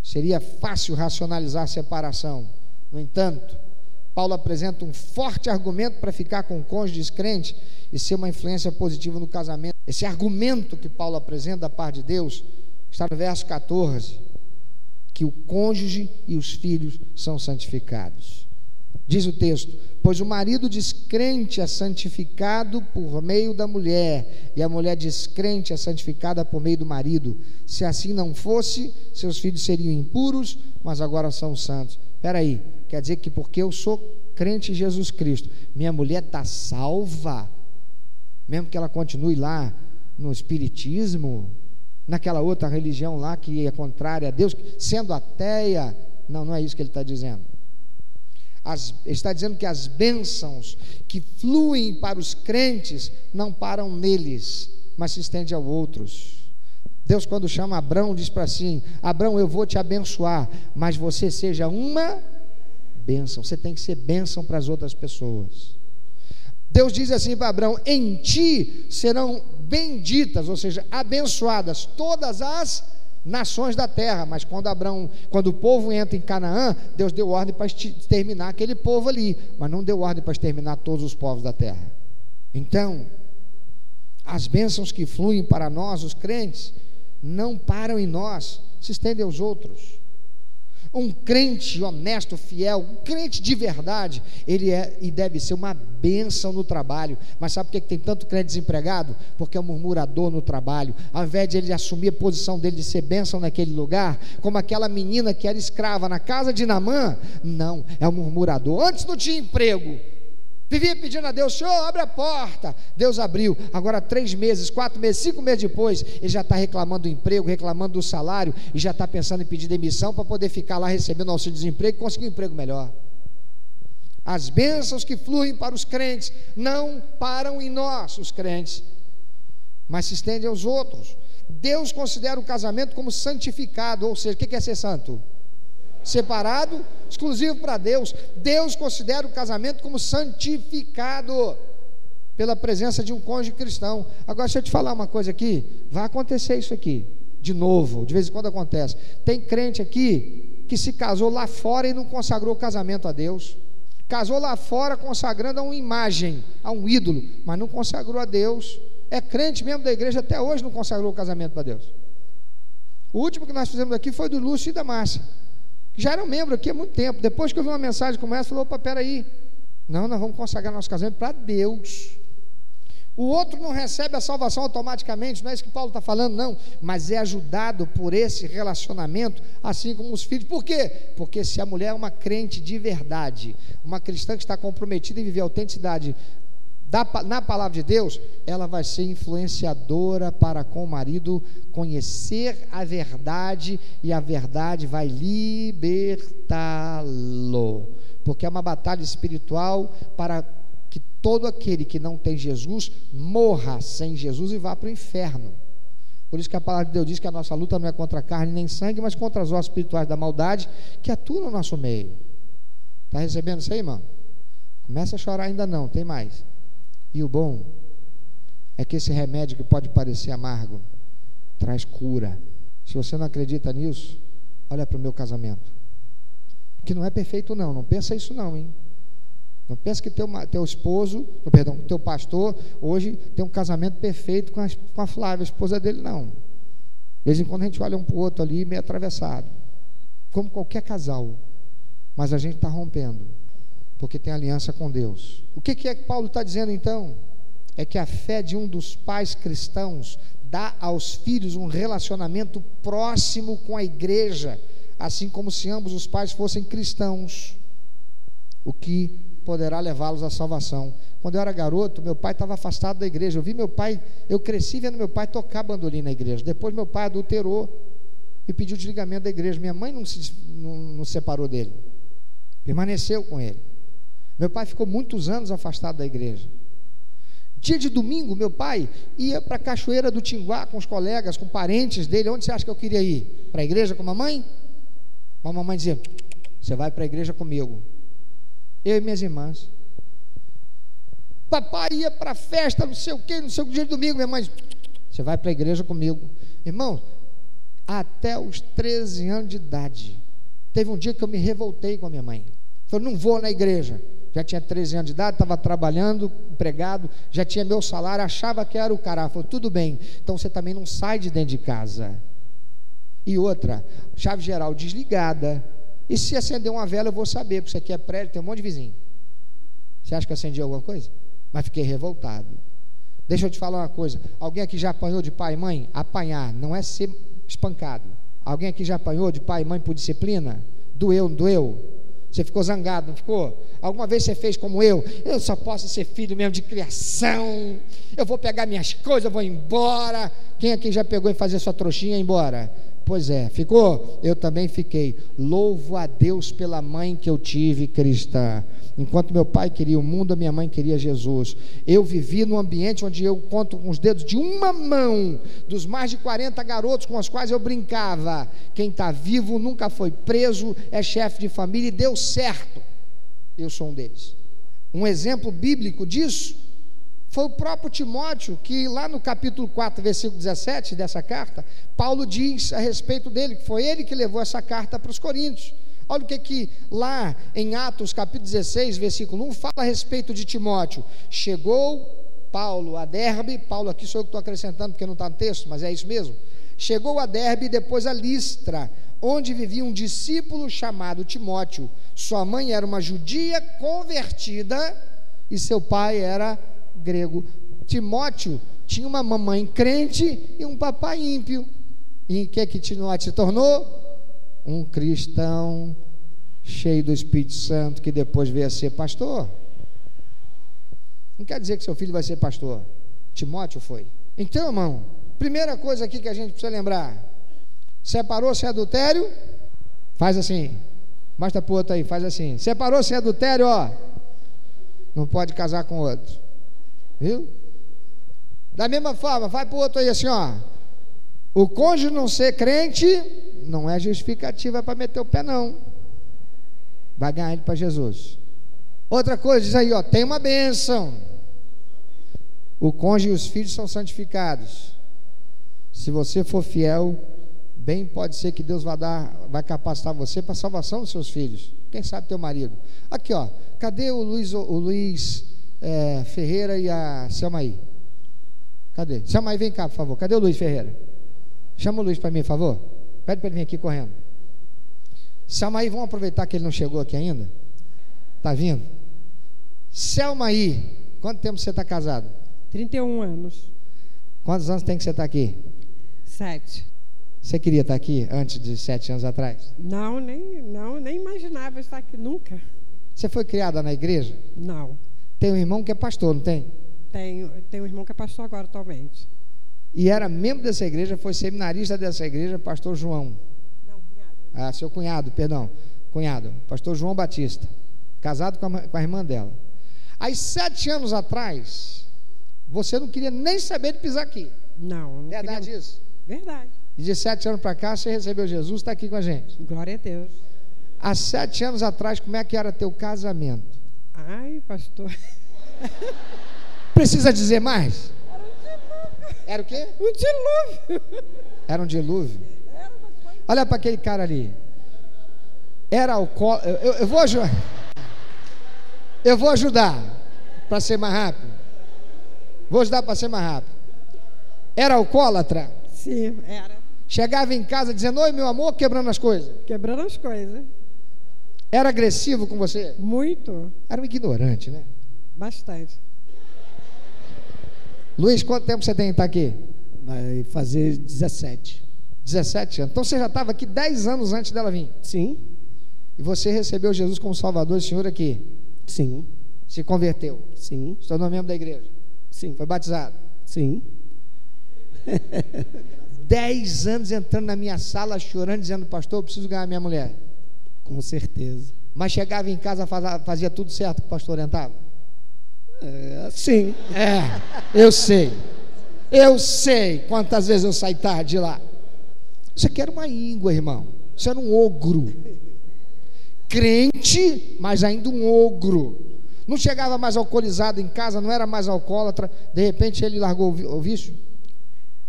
Seria fácil racionalizar a separação. No entanto, Paulo apresenta um forte argumento para ficar com o cônjuge descrente e ser uma influência positiva no casamento. Esse argumento que Paulo apresenta da parte de Deus está no verso 14, que o cônjuge e os filhos são santificados. Diz o texto: Pois o marido descrente é santificado por meio da mulher, e a mulher descrente é santificada por meio do marido. Se assim não fosse, seus filhos seriam impuros, mas agora são santos. Espera aí, Quer dizer que porque eu sou crente em Jesus Cristo. Minha mulher está salva, mesmo que ela continue lá no Espiritismo, naquela outra religião lá que é contrária a Deus, sendo ateia. Não, não é isso que ele está dizendo. As, está dizendo que as bênçãos que fluem para os crentes não param neles, mas se estendem a outros. Deus, quando chama Abraão, diz para assim: Abraão, eu vou te abençoar, mas você seja uma bênção. Você tem que ser bênção para as outras pessoas. Deus diz assim para Abraão: Em ti serão benditas, ou seja, abençoadas todas as nações da terra. Mas quando Abraão, quando o povo entra em Canaã, Deus deu ordem para exterminar aquele povo ali, mas não deu ordem para exterminar todos os povos da terra. Então, as bênçãos que fluem para nós, os crentes, não param em nós, se estendem aos outros. Um crente honesto, fiel, um crente de verdade, ele é e deve ser uma bênção no trabalho. Mas sabe por que tem tanto crente desempregado? Porque é um murmurador no trabalho. Ao invés de ele assumir a posição dele de ser bênção naquele lugar, como aquela menina que era escrava na casa de Namã, não, é um murmurador. Antes não tinha emprego, Vivia pedindo a Deus, Senhor, abre a porta. Deus abriu. Agora, três meses, quatro meses, cinco meses depois, ele já está reclamando do emprego, reclamando do salário e já está pensando em pedir demissão para poder ficar lá recebendo auxílio-desemprego e conseguir um emprego melhor. As bênçãos que fluem para os crentes não param em nós, os crentes, mas se estendem aos outros. Deus considera o casamento como santificado, ou seja, o que é ser santo? Separado, exclusivo para Deus. Deus considera o casamento como santificado pela presença de um cônjuge cristão. Agora, deixa eu te falar uma coisa aqui: vai acontecer isso aqui, de novo, de vez em quando acontece. Tem crente aqui que se casou lá fora e não consagrou o casamento a Deus. Casou lá fora consagrando a uma imagem, a um ídolo, mas não consagrou a Deus. É crente mesmo da igreja, até hoje não consagrou o casamento para Deus. O último que nós fizemos aqui foi do Lúcio e da Márcia já eram membro aqui há muito tempo. Depois que eu vi uma mensagem como essa, falou: opa, peraí. Não, nós vamos consagrar nosso casamento para Deus. O outro não recebe a salvação automaticamente, não é isso que Paulo está falando, não, mas é ajudado por esse relacionamento, assim como os filhos. Por quê? Porque se a mulher é uma crente de verdade, uma cristã que está comprometida em viver a autenticidade da, na palavra de Deus, ela vai ser influenciadora para com o marido conhecer a verdade e a verdade vai libertá-lo. Porque é uma batalha espiritual para que todo aquele que não tem Jesus morra sem Jesus e vá para o inferno. Por isso que a palavra de Deus diz que a nossa luta não é contra carne nem sangue, mas contra as ossos espirituais da maldade que atuam no nosso meio. Está recebendo isso aí, irmão? Começa a chorar ainda não, tem mais. E o bom é que esse remédio que pode parecer amargo traz cura. Se você não acredita nisso, olha para o meu casamento. Que não é perfeito não, não pensa isso não, hein? Não pensa que teu, teu esposo, perdão, teu pastor, hoje tem um casamento perfeito com a, com a Flávia, a esposa dele, não. De vez em quando a gente olha um para o outro ali meio atravessado. Como qualquer casal. Mas a gente está rompendo porque tem aliança com Deus. O que, que é que Paulo está dizendo então? É que a fé de um dos pais cristãos dá aos filhos um relacionamento próximo com a igreja, assim como se ambos os pais fossem cristãos, o que poderá levá-los à salvação. Quando eu era garoto, meu pai estava afastado da igreja. Eu vi meu pai, eu cresci vendo meu pai tocar bandolim na igreja. Depois meu pai adulterou e pediu desligamento da igreja. Minha mãe não se não, não separou dele, permaneceu com ele. Meu pai ficou muitos anos afastado da igreja. Dia de domingo, meu pai ia para a Cachoeira do Tinguá com os colegas, com parentes dele. Onde você acha que eu queria ir? Para a igreja com a mamãe? A mamãe dizia: Você vai para a igreja comigo. Eu e minhas irmãs. Papai ia para a festa, não sei o quê, não sei o dia de domingo. Minha mãe: Você vai para a igreja comigo. Irmão, até os 13 anos de idade. Teve um dia que eu me revoltei com a minha mãe. Falei: Não vou na igreja já tinha 13 anos de idade, estava trabalhando, empregado, já tinha meu salário, achava que era o cara. Falou, tudo bem, então você também não sai de dentro de casa. E outra, chave geral desligada. E se acender uma vela, eu vou saber, porque isso aqui é prédio, tem um monte de vizinho. Você acha que acendi alguma coisa? Mas fiquei revoltado. Deixa eu te falar uma coisa. Alguém aqui já apanhou de pai e mãe? Apanhar não é ser espancado. Alguém aqui já apanhou de pai e mãe por disciplina? Doeu, não doeu? Você ficou zangado, não ficou? Alguma vez você fez como eu? Eu só posso ser filho mesmo de criação. Eu vou pegar minhas coisas, vou embora. Quem aqui já pegou e fazer sua trouxinha e embora? Pois é, ficou? Eu também fiquei. Louvo a Deus pela mãe que eu tive cristã. Enquanto meu pai queria o mundo, a minha mãe queria Jesus. Eu vivi num ambiente onde eu conto com os dedos de uma mão dos mais de 40 garotos com os quais eu brincava. Quem está vivo nunca foi preso, é chefe de família e deu certo. Eu sou um deles. Um exemplo bíblico disso foi o próprio Timóteo, que lá no capítulo 4, versículo 17 dessa carta, Paulo diz a respeito dele, que foi ele que levou essa carta para os Coríntios. Olha o que que lá em Atos capítulo 16, versículo 1, fala a respeito de Timóteo. Chegou Paulo a Derbe, Paulo aqui sou eu que estou acrescentando porque não está no texto, mas é isso mesmo. Chegou a Derbe e depois a Listra, onde vivia um discípulo chamado Timóteo. Sua mãe era uma judia convertida e seu pai era grego. Timóteo tinha uma mamãe crente e um papai ímpio. E o que é que Timóteo se tornou? Um cristão cheio do Espírito Santo que depois veio a ser pastor. Não quer dizer que seu filho vai ser pastor. Timóteo foi. Então, irmão, primeira coisa aqui que a gente precisa lembrar: separou-se adultério, faz assim. Mostra para o outro aí, faz assim. Separou-se adultério, ó. Não pode casar com outro. Viu? Da mesma forma, vai para o outro aí assim, ó. O cônjuge não ser crente não é justificativa para meter o pé, não. Vai ganhar ele para Jesus. Outra coisa, diz aí, ó, tem uma bênção. O cônjuge e os filhos são santificados. Se você for fiel, bem pode ser que Deus vai dar, vai capacitar você para a salvação dos seus filhos. Quem sabe teu marido. Aqui, ó, cadê o Luiz, o Luiz é, Ferreira e a Selma aí? Cadê? Selma aí, vem cá, por favor. Cadê o Luiz Ferreira? Chama o Luiz para mim, por favor. Pede para ele vir aqui correndo. Selma aí, vamos aproveitar que ele não chegou aqui ainda. Tá vindo? Selma aí, quanto tempo você está casado? 31 anos. Quantos anos tem que você estar tá aqui? Sete. Você queria estar tá aqui antes de sete anos atrás? Não, nem, não, nem imaginava estar aqui nunca. Você foi criada na igreja? Não. Tem um irmão que é pastor, não tem? Tenho, tenho um irmão que é pastor agora atualmente. E era membro dessa igreja, foi seminarista dessa igreja, pastor João. Não, cunhado. Ah, seu cunhado, perdão. Cunhado, pastor João Batista. Casado com a, com a irmã dela. Aí, sete anos atrás, você não queria nem saber de pisar aqui. Não, não Verdade queria... isso? Verdade. E de sete anos para cá, você recebeu Jesus, está aqui com a gente. Glória a Deus. Há sete anos atrás, como é que era teu casamento? Ai, pastor. Precisa dizer mais? Era o quê? Um dilúvio. Era um dilúvio? Olha para aquele cara ali. Era alcoó. Eu, eu, eu vou ajudar. Eu vou ajudar para ser mais rápido. Vou ajudar para ser mais rápido. Era alcoólatra? Sim, era. Chegava em casa dizendo: Oi, meu amor, quebrando as coisas. Quebrando as coisas. Era agressivo com você? Muito. Era um ignorante, né? Bastante. Luiz, quanto tempo você tem que estar aqui? Vai fazer 17. 17 anos. Então você já estava aqui 10 anos antes dela vir? Sim. E você recebeu Jesus como Salvador e Senhor aqui? Sim. Se converteu? Sim. Se tornou membro da igreja? Sim. Foi batizado? Sim. 10 anos entrando na minha sala chorando, dizendo, pastor, eu preciso ganhar minha mulher. Com certeza. Mas chegava em casa, fazia tudo certo que o pastor orientava? É, sim. É, eu sei. Eu sei quantas vezes eu saí tarde de lá. Isso aqui era uma íngua, irmão. Isso era um ogro. Crente, mas ainda um ogro. Não chegava mais alcoolizado em casa, não era mais alcoólatra. De repente ele largou o vício?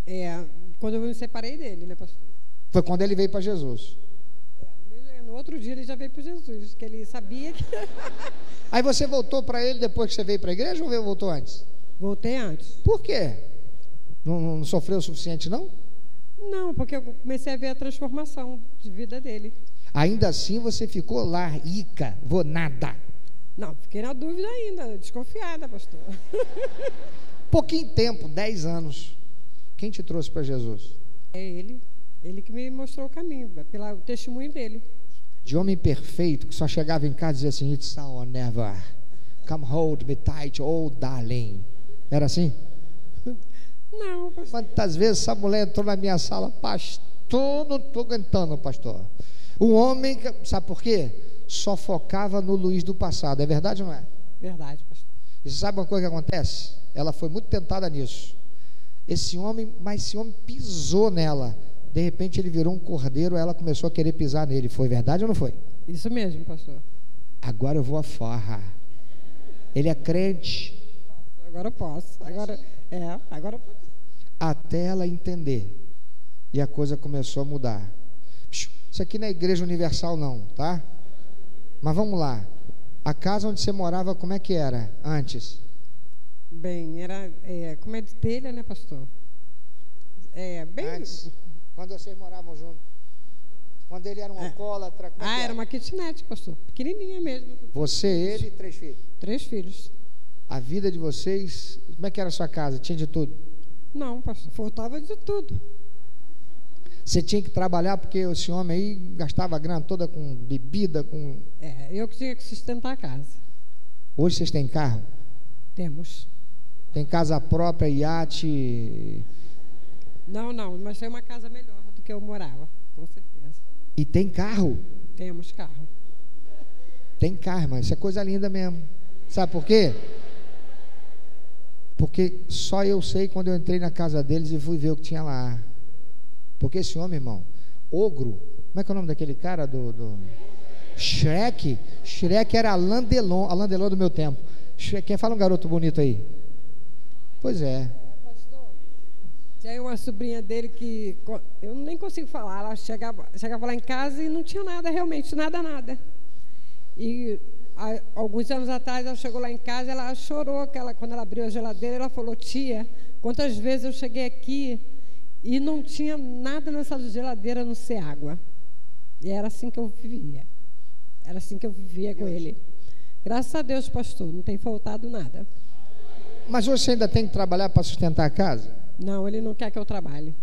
É, quando eu me separei dele, né, pastor? Foi quando ele veio para Jesus. Outro dia ele já veio para Jesus, que ele sabia que. Aí você voltou para ele depois que você veio para a igreja ou voltou antes? Voltei antes. Por quê? Não, não, sofreu o suficiente, não? Não, porque eu comecei a ver a transformação de vida dele. Ainda assim você ficou lá, rica, vou nada. Não, fiquei na dúvida ainda, desconfiada, pastor. Pouquinho tempo, 10 anos. Quem te trouxe para Jesus? É ele. Ele que me mostrou o caminho, pelo testemunho dele. De homem perfeito que só chegava em casa e dizia assim: It's all or never. Come hold me tight, oh darling. Era assim? Não, pastor. Quantas vezes essa mulher entrou na minha sala, pastor, não estou aguentando, pastor. O homem, sabe por quê? Só focava no Luiz do passado, é verdade ou não é? Verdade, pastor. E você sabe uma coisa que acontece? Ela foi muito tentada nisso. Esse homem, mas esse homem pisou nela. De repente ele virou um cordeiro, ela começou a querer pisar nele. Foi verdade ou não foi? Isso mesmo, pastor. Agora eu vou à farra. Ele é crente. Agora eu posso. Agora, é, agora eu posso. até ela entender. E a coisa começou a mudar. Isso aqui não é igreja universal, não, tá? Mas vamos lá. A casa onde você morava, como é que era antes? Bem, era, é, como é de telha, né, pastor? É, bem... Antes, quando vocês moravam juntos. Quando ele era um alcoólatra. como é Ah, que era uma kitnet, pastor. Pequenininha mesmo. Você, ele e três filhos. Três filhos. A vida de vocês, como é que era a sua casa? Tinha de tudo. Não, pastor. Faltava de tudo. Você tinha que trabalhar porque esse homem aí gastava a grana toda com bebida, com. É, eu que tinha que sustentar a casa. Hoje vocês têm carro? Temos. Tem casa própria, iate. Não, não, mas tem uma casa melhor do que eu morava, com certeza. E tem carro. Temos carro. Tem carro, irmão. Isso é coisa linda mesmo. Sabe por quê? Porque só eu sei quando eu entrei na casa deles e fui ver o que tinha lá. Porque esse homem, irmão, ogro, como é que é o nome daquele cara do. do... Shrek? Shrek era Alain Delon, Alain Delon do meu tempo. Shrek, quem fala um garoto bonito aí? Pois é. Tinha uma sobrinha dele que eu nem consigo falar. Ela chegava, chegava lá em casa e não tinha nada, realmente, nada, nada. E a- alguns anos atrás ela chegou lá em casa, ela chorou que ela, quando ela abriu a geladeira, ela falou: Tia, quantas vezes eu cheguei aqui e não tinha nada nessa geladeira não ser água. E era assim que eu vivia. Era assim que eu vivia com ele. Graças a Deus, pastor, não tem faltado nada. Mas você ainda tem que trabalhar para sustentar a casa? Não, ele não quer que eu trabalhe.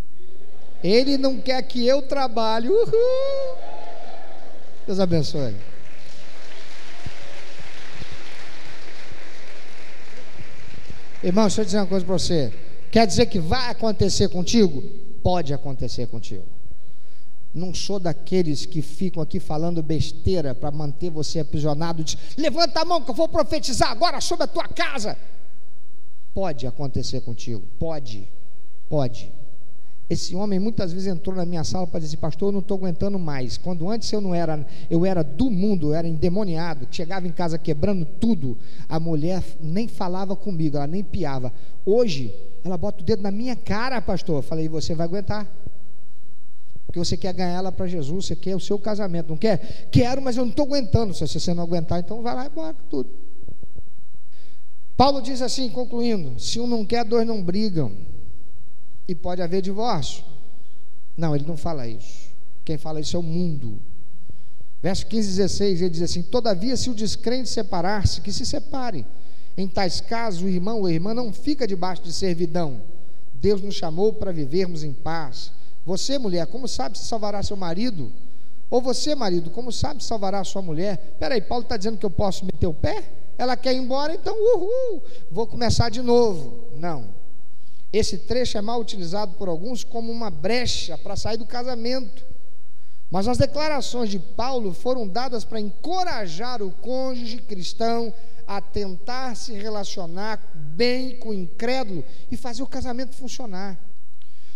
Ele não quer que eu trabalhe. Uhul! Deus abençoe. Irmão, deixa eu dizer uma coisa para você. Quer dizer que vai acontecer contigo? Pode acontecer contigo. Não sou daqueles que ficam aqui falando besteira para manter você aprisionado. Diz, Levanta a mão que eu vou profetizar agora sobre a tua casa. Pode acontecer contigo. Pode. Pode. Esse homem muitas vezes entrou na minha sala para dizer, pastor, eu não estou aguentando mais. Quando antes eu não era, eu era do mundo, eu era endemoniado, chegava em casa quebrando tudo. A mulher nem falava comigo, ela nem piava. Hoje, ela bota o dedo na minha cara, pastor. Eu falei, você vai aguentar. Porque você quer ganhar ela para Jesus, você quer o seu casamento, não quer? Quero, mas eu não estou aguentando. Se você não aguentar, então vai lá e com tudo. Paulo diz assim, concluindo: se um não quer, dois não brigam. E pode haver divórcio. Não, ele não fala isso. Quem fala isso é o mundo. Verso 15 e 16, ele diz assim: Todavia, se o descrente separar-se, que se separe. Em tais casos, o irmão ou a irmã não fica debaixo de servidão. Deus nos chamou para vivermos em paz. Você, mulher, como sabe se salvará seu marido? Ou você, marido, como sabe se salvará sua mulher? Peraí, Paulo está dizendo que eu posso meter o pé? Ela quer ir embora, então, uhul, vou começar de novo. Não. Esse trecho é mal utilizado por alguns como uma brecha para sair do casamento. Mas as declarações de Paulo foram dadas para encorajar o cônjuge cristão a tentar se relacionar bem com o incrédulo e fazer o casamento funcionar.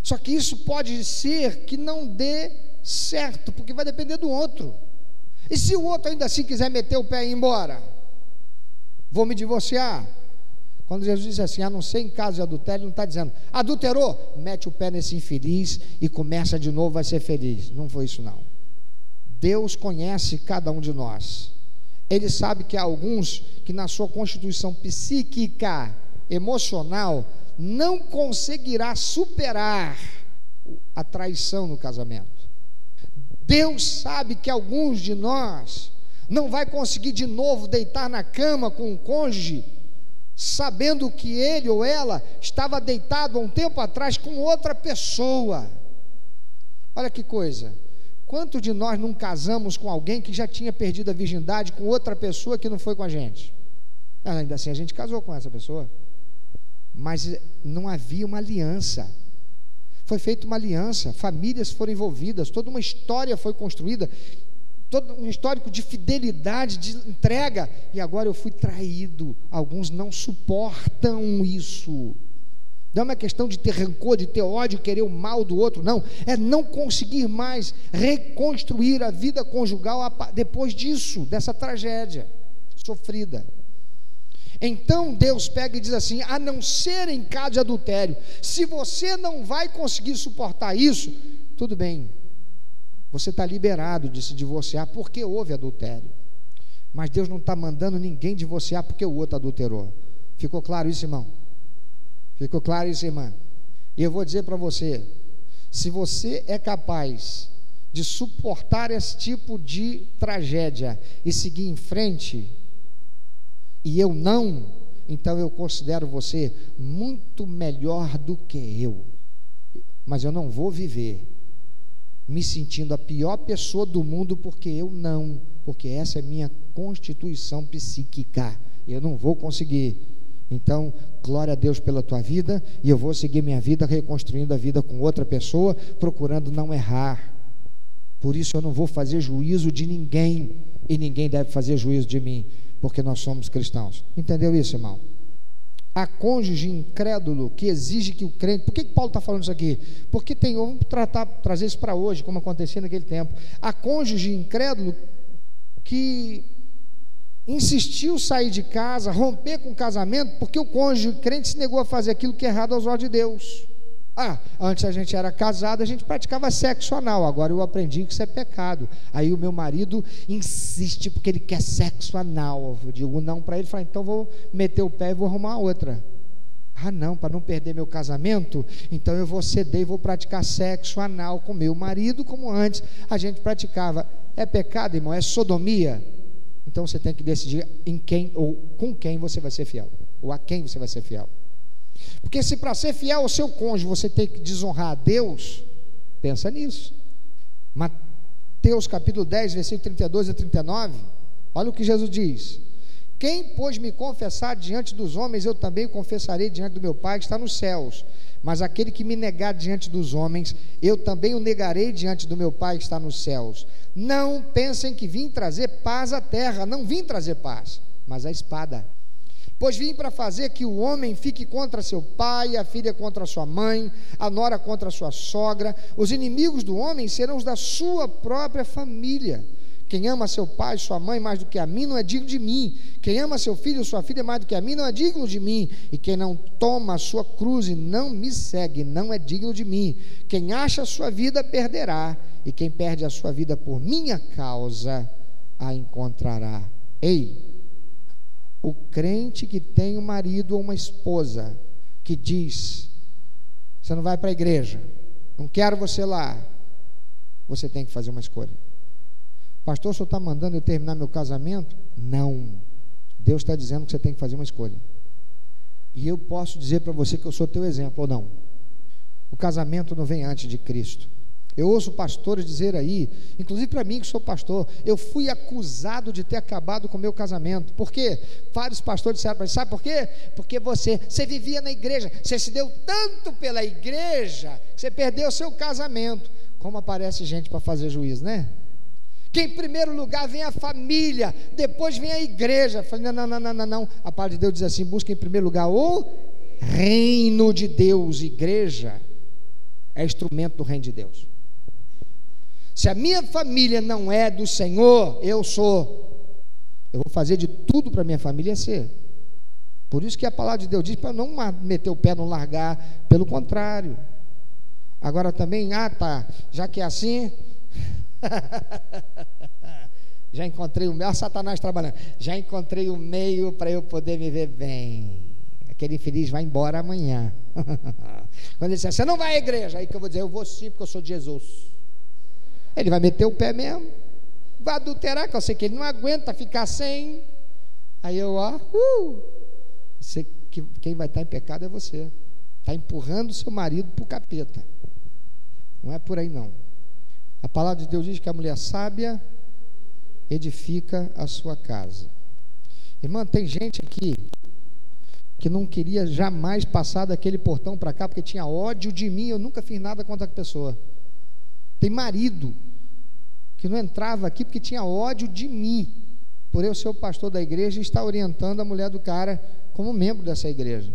Só que isso pode ser que não dê certo, porque vai depender do outro. E se o outro ainda assim quiser meter o pé e ir embora? Vou me divorciar. Quando Jesus diz assim, a não ser em caso de adultério, não está dizendo, adulterou, mete o pé nesse infeliz e começa de novo, vai ser feliz. Não foi isso não. Deus conhece cada um de nós. Ele sabe que há alguns que na sua constituição psíquica, emocional, não conseguirá superar a traição no casamento. Deus sabe que alguns de nós não vai conseguir de novo deitar na cama com o cônjuge, sabendo que ele ou ela estava deitado há um tempo atrás com outra pessoa. Olha que coisa. Quantos de nós não casamos com alguém que já tinha perdido a virgindade com outra pessoa que não foi com a gente? Ah, ainda assim a gente casou com essa pessoa. Mas não havia uma aliança. Foi feita uma aliança, famílias foram envolvidas, toda uma história foi construída, todo um histórico de fidelidade, de entrega, e agora eu fui traído. Alguns não suportam isso. Não é uma questão de ter rancor, de ter ódio, querer o mal do outro, não. É não conseguir mais reconstruir a vida conjugal depois disso, dessa tragédia sofrida. Então Deus pega e diz assim: a não ser em caso de adultério, se você não vai conseguir suportar isso, tudo bem, você está liberado de se divorciar porque houve adultério. Mas Deus não está mandando ninguém divorciar porque o outro adulterou. Ficou claro isso, irmão? Ficou claro isso, irmã? E eu vou dizer para você: se você é capaz de suportar esse tipo de tragédia e seguir em frente, e eu não, então eu considero você muito melhor do que eu. Mas eu não vou viver me sentindo a pior pessoa do mundo porque eu não, porque essa é minha constituição psíquica. Eu não vou conseguir. Então, glória a Deus pela tua vida, e eu vou seguir minha vida reconstruindo a vida com outra pessoa, procurando não errar. Por isso eu não vou fazer juízo de ninguém, e ninguém deve fazer juízo de mim, porque nós somos cristãos. Entendeu isso, irmão? A cônjuge incrédulo que exige que o crente. Por que, que Paulo está falando isso aqui? Porque tem. Vamos tratar, trazer isso para hoje, como acontecia naquele tempo. A cônjuge incrédulo que insistiu sair de casa, romper com o casamento, porque o cônjuge crente se negou a fazer aquilo que é errado aos olhos de Deus. Ah, antes a gente era casado, a gente praticava sexo anal, agora eu aprendi que isso é pecado. Aí o meu marido insiste porque ele quer sexo anal. Eu digo não para ele, fala, então vou meter o pé e vou arrumar outra. Ah, não, para não perder meu casamento, então eu vou ceder e vou praticar sexo anal com meu marido, como antes a gente praticava. É pecado, irmão? É sodomia? Então você tem que decidir em quem ou com quem você vai ser fiel, ou a quem você vai ser fiel. Porque se para ser fiel ao seu cônjuge você tem que desonrar a Deus, pensa nisso. Mateus capítulo 10, versículo 32 a 39, olha o que Jesus diz: Quem, pois, me confessar diante dos homens, eu também confessarei diante do meu Pai que está nos céus. Mas aquele que me negar diante dos homens, eu também o negarei diante do meu Pai que está nos céus. Não pensem que vim trazer paz à terra, não vim trazer paz, mas a espada. Pois vim para fazer que o homem fique contra seu pai, a filha contra sua mãe, a nora contra sua sogra. Os inimigos do homem serão os da sua própria família. Quem ama seu pai, sua mãe mais do que a mim não é digno de mim. Quem ama seu filho, sua filha mais do que a mim não é digno de mim. E quem não toma a sua cruz e não me segue não é digno de mim. Quem acha a sua vida perderá, e quem perde a sua vida por minha causa a encontrará. Ei, o crente que tem um marido ou uma esposa que diz: Você não vai para a igreja, não quero você lá. Você tem que fazer uma escolha. Pastor, o senhor está mandando eu terminar meu casamento? Não. Deus está dizendo que você tem que fazer uma escolha. E eu posso dizer para você que eu sou teu exemplo ou não. O casamento não vem antes de Cristo. Eu ouço pastores dizer aí, inclusive para mim que sou pastor, eu fui acusado de ter acabado com o meu casamento. Por quê? Vários pastores disseram para mim, sabe por quê? Porque você, você vivia na igreja, você se deu tanto pela igreja, que você perdeu o seu casamento. Como aparece gente para fazer juízo, né? Que em primeiro lugar vem a família, depois vem a igreja. Falei, não, não, não, não, não. A palavra de Deus diz assim: busca em primeiro lugar o reino de Deus, igreja é instrumento do reino de Deus. Se a minha família não é do Senhor, eu sou. Eu vou fazer de tudo para minha família ser. Por isso que a palavra de Deus diz para não meter o pé, não largar. Pelo contrário. Agora também, ah tá, já que é assim. já encontrei o meio, Satanás trabalhando. Já encontrei o meio para eu poder me ver bem. Aquele infeliz vai embora amanhã. Quando ele disser, você não vai à igreja, aí que eu vou dizer, eu vou sim, porque eu sou de Jesus. Ele vai meter o pé mesmo, vai adulterar, que eu sei que ele não aguenta ficar sem. Aí eu, ó, uh, você, que, quem vai estar em pecado é você. Está empurrando seu marido para o capeta. Não é por aí não. A palavra de Deus diz que a mulher sábia edifica a sua casa. Irmã, tem gente aqui que não queria jamais passar daquele portão para cá porque tinha ódio de mim, eu nunca fiz nada contra a pessoa. Tem marido que não entrava aqui porque tinha ódio de mim, por eu ser o pastor da igreja e estar orientando a mulher do cara como membro dessa igreja.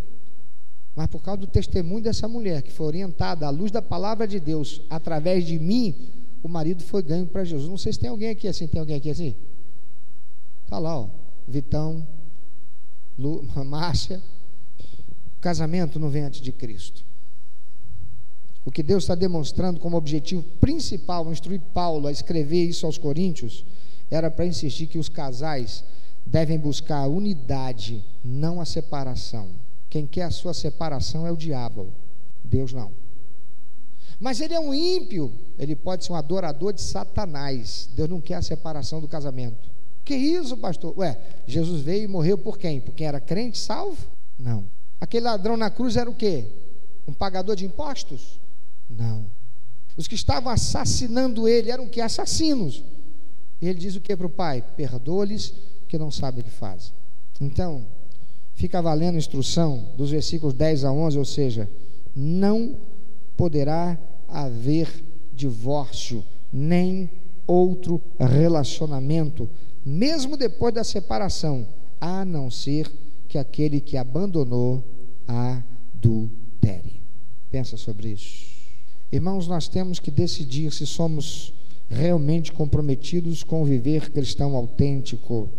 Mas por causa do testemunho dessa mulher, que foi orientada à luz da palavra de Deus através de mim, o marido foi ganho para Jesus. Não sei se tem alguém aqui assim, tem alguém aqui assim? Está lá, ó. Vitão, Lu, Márcia. O casamento não vem antes de Cristo. O que Deus está demonstrando como objetivo principal, instruir Paulo a escrever isso aos Coríntios, era para insistir que os casais devem buscar a unidade, não a separação. Quem quer a sua separação é o diabo, Deus não. Mas ele é um ímpio, ele pode ser um adorador de Satanás. Deus não quer a separação do casamento. Que isso, pastor? Ué, Jesus veio e morreu por quem? Por quem era crente, salvo? Não. Aquele ladrão na cruz era o quê? Um pagador de impostos? Não. Os que estavam assassinando ele eram que? Assassinos. E ele diz o que para o pai? Perdoa-lhes, que não sabem o que fazem. Então, fica valendo a instrução dos versículos 10 a 11, ou seja, não poderá haver divórcio, nem outro relacionamento, mesmo depois da separação, a não ser que aquele que abandonou adultere. Pensa sobre isso. Irmãos, nós temos que decidir se somos realmente comprometidos com viver cristão autêntico,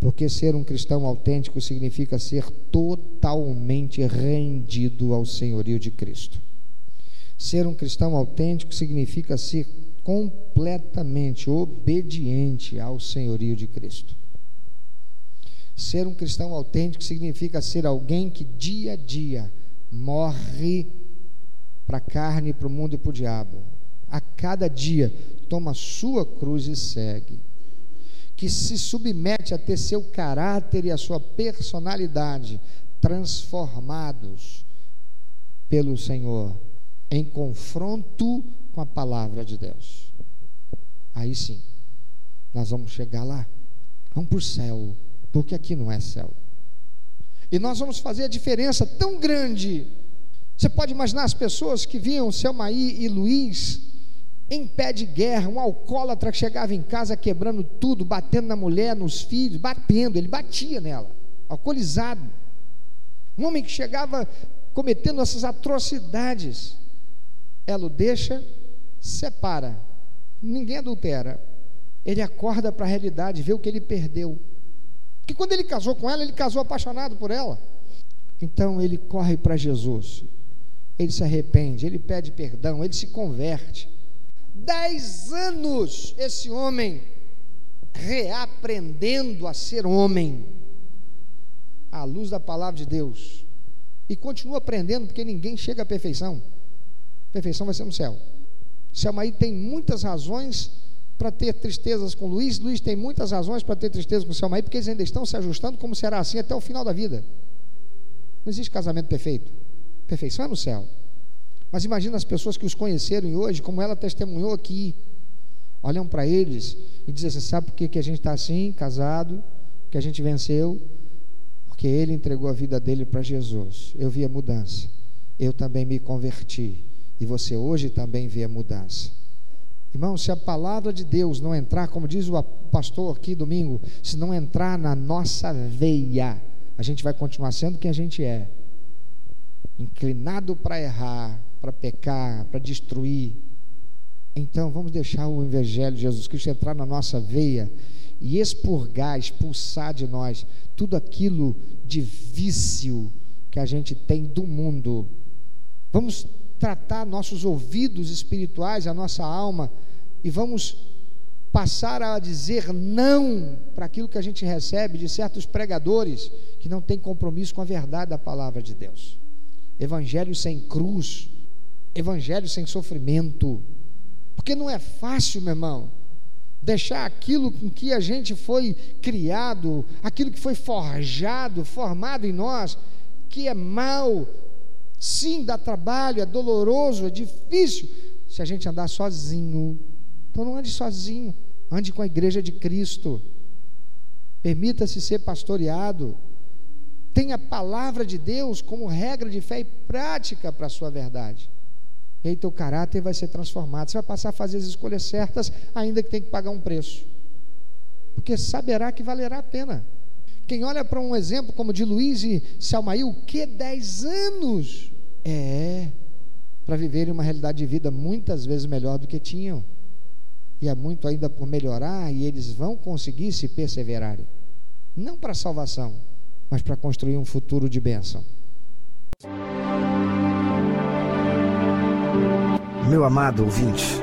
porque ser um cristão autêntico significa ser totalmente rendido ao senhorio de Cristo. Ser um cristão autêntico significa ser completamente obediente ao senhorio de Cristo. Ser um cristão autêntico significa ser alguém que dia a dia morre para a carne, para o mundo e para o diabo. A cada dia toma a sua cruz e segue. Que se submete a ter seu caráter e a sua personalidade transformados pelo Senhor em confronto com a palavra de Deus. Aí sim, nós vamos chegar lá. Vamos para o céu, porque aqui não é céu. E nós vamos fazer a diferença tão grande. Você pode imaginar as pessoas que viam Selmaí e Luiz em pé de guerra, um alcoólatra que chegava em casa quebrando tudo, batendo na mulher, nos filhos, batendo, ele batia nela, alcoolizado. Um homem que chegava cometendo essas atrocidades. Ela o deixa, separa. Ninguém adultera. Ele acorda para a realidade, vê o que ele perdeu. Porque quando ele casou com ela, ele casou apaixonado por ela. Então ele corre para Jesus. Ele se arrepende, ele pede perdão, ele se converte. Dez anos esse homem reaprendendo a ser homem, à luz da palavra de Deus. E continua aprendendo, porque ninguém chega à perfeição. Perfeição vai ser no céu. Selmaí tem muitas razões para ter tristezas com Luiz, Luiz tem muitas razões para ter tristeza com Selmaí, porque eles ainda estão se ajustando, como será assim até o final da vida. Não existe casamento perfeito. Perfeição é no céu. Mas imagina as pessoas que os conheceram hoje, como ela testemunhou aqui. Olham para eles e dizem assim: sabe por que, que a gente está assim, casado, que a gente venceu? Porque ele entregou a vida dele para Jesus. Eu vi a mudança. Eu também me converti. E você hoje também vê a mudança. Irmão, se a palavra de Deus não entrar, como diz o pastor aqui domingo, se não entrar na nossa veia, a gente vai continuar sendo quem a gente é. Inclinado para errar, para pecar, para destruir. Então vamos deixar o Evangelho de Jesus Cristo entrar na nossa veia e expurgar, expulsar de nós tudo aquilo de vício que a gente tem do mundo. Vamos tratar nossos ouvidos espirituais, a nossa alma, e vamos passar a dizer não para aquilo que a gente recebe de certos pregadores que não têm compromisso com a verdade da palavra de Deus. Evangelho sem cruz, evangelho sem sofrimento, porque não é fácil, meu irmão, deixar aquilo com que a gente foi criado, aquilo que foi forjado, formado em nós, que é mal, Sim, dá trabalho, é doloroso, é difícil. Se a gente andar sozinho, Então não ande sozinho, ande com a igreja de Cristo. Permita-se ser pastoreado. Tenha a palavra de Deus como regra de fé e prática para a sua verdade. E aí teu caráter vai ser transformado. Você vai passar a fazer as escolhas certas, ainda que tenha que pagar um preço. Porque saberá que valerá a pena. Quem olha para um exemplo como de Luiz e Salmail, que 10 anos é para viverem uma realidade de vida muitas vezes melhor do que tinham. E há muito ainda por melhorar, e eles vão conseguir se perseverarem. Não para salvação, mas para construir um futuro de bênção. Meu amado ouvinte,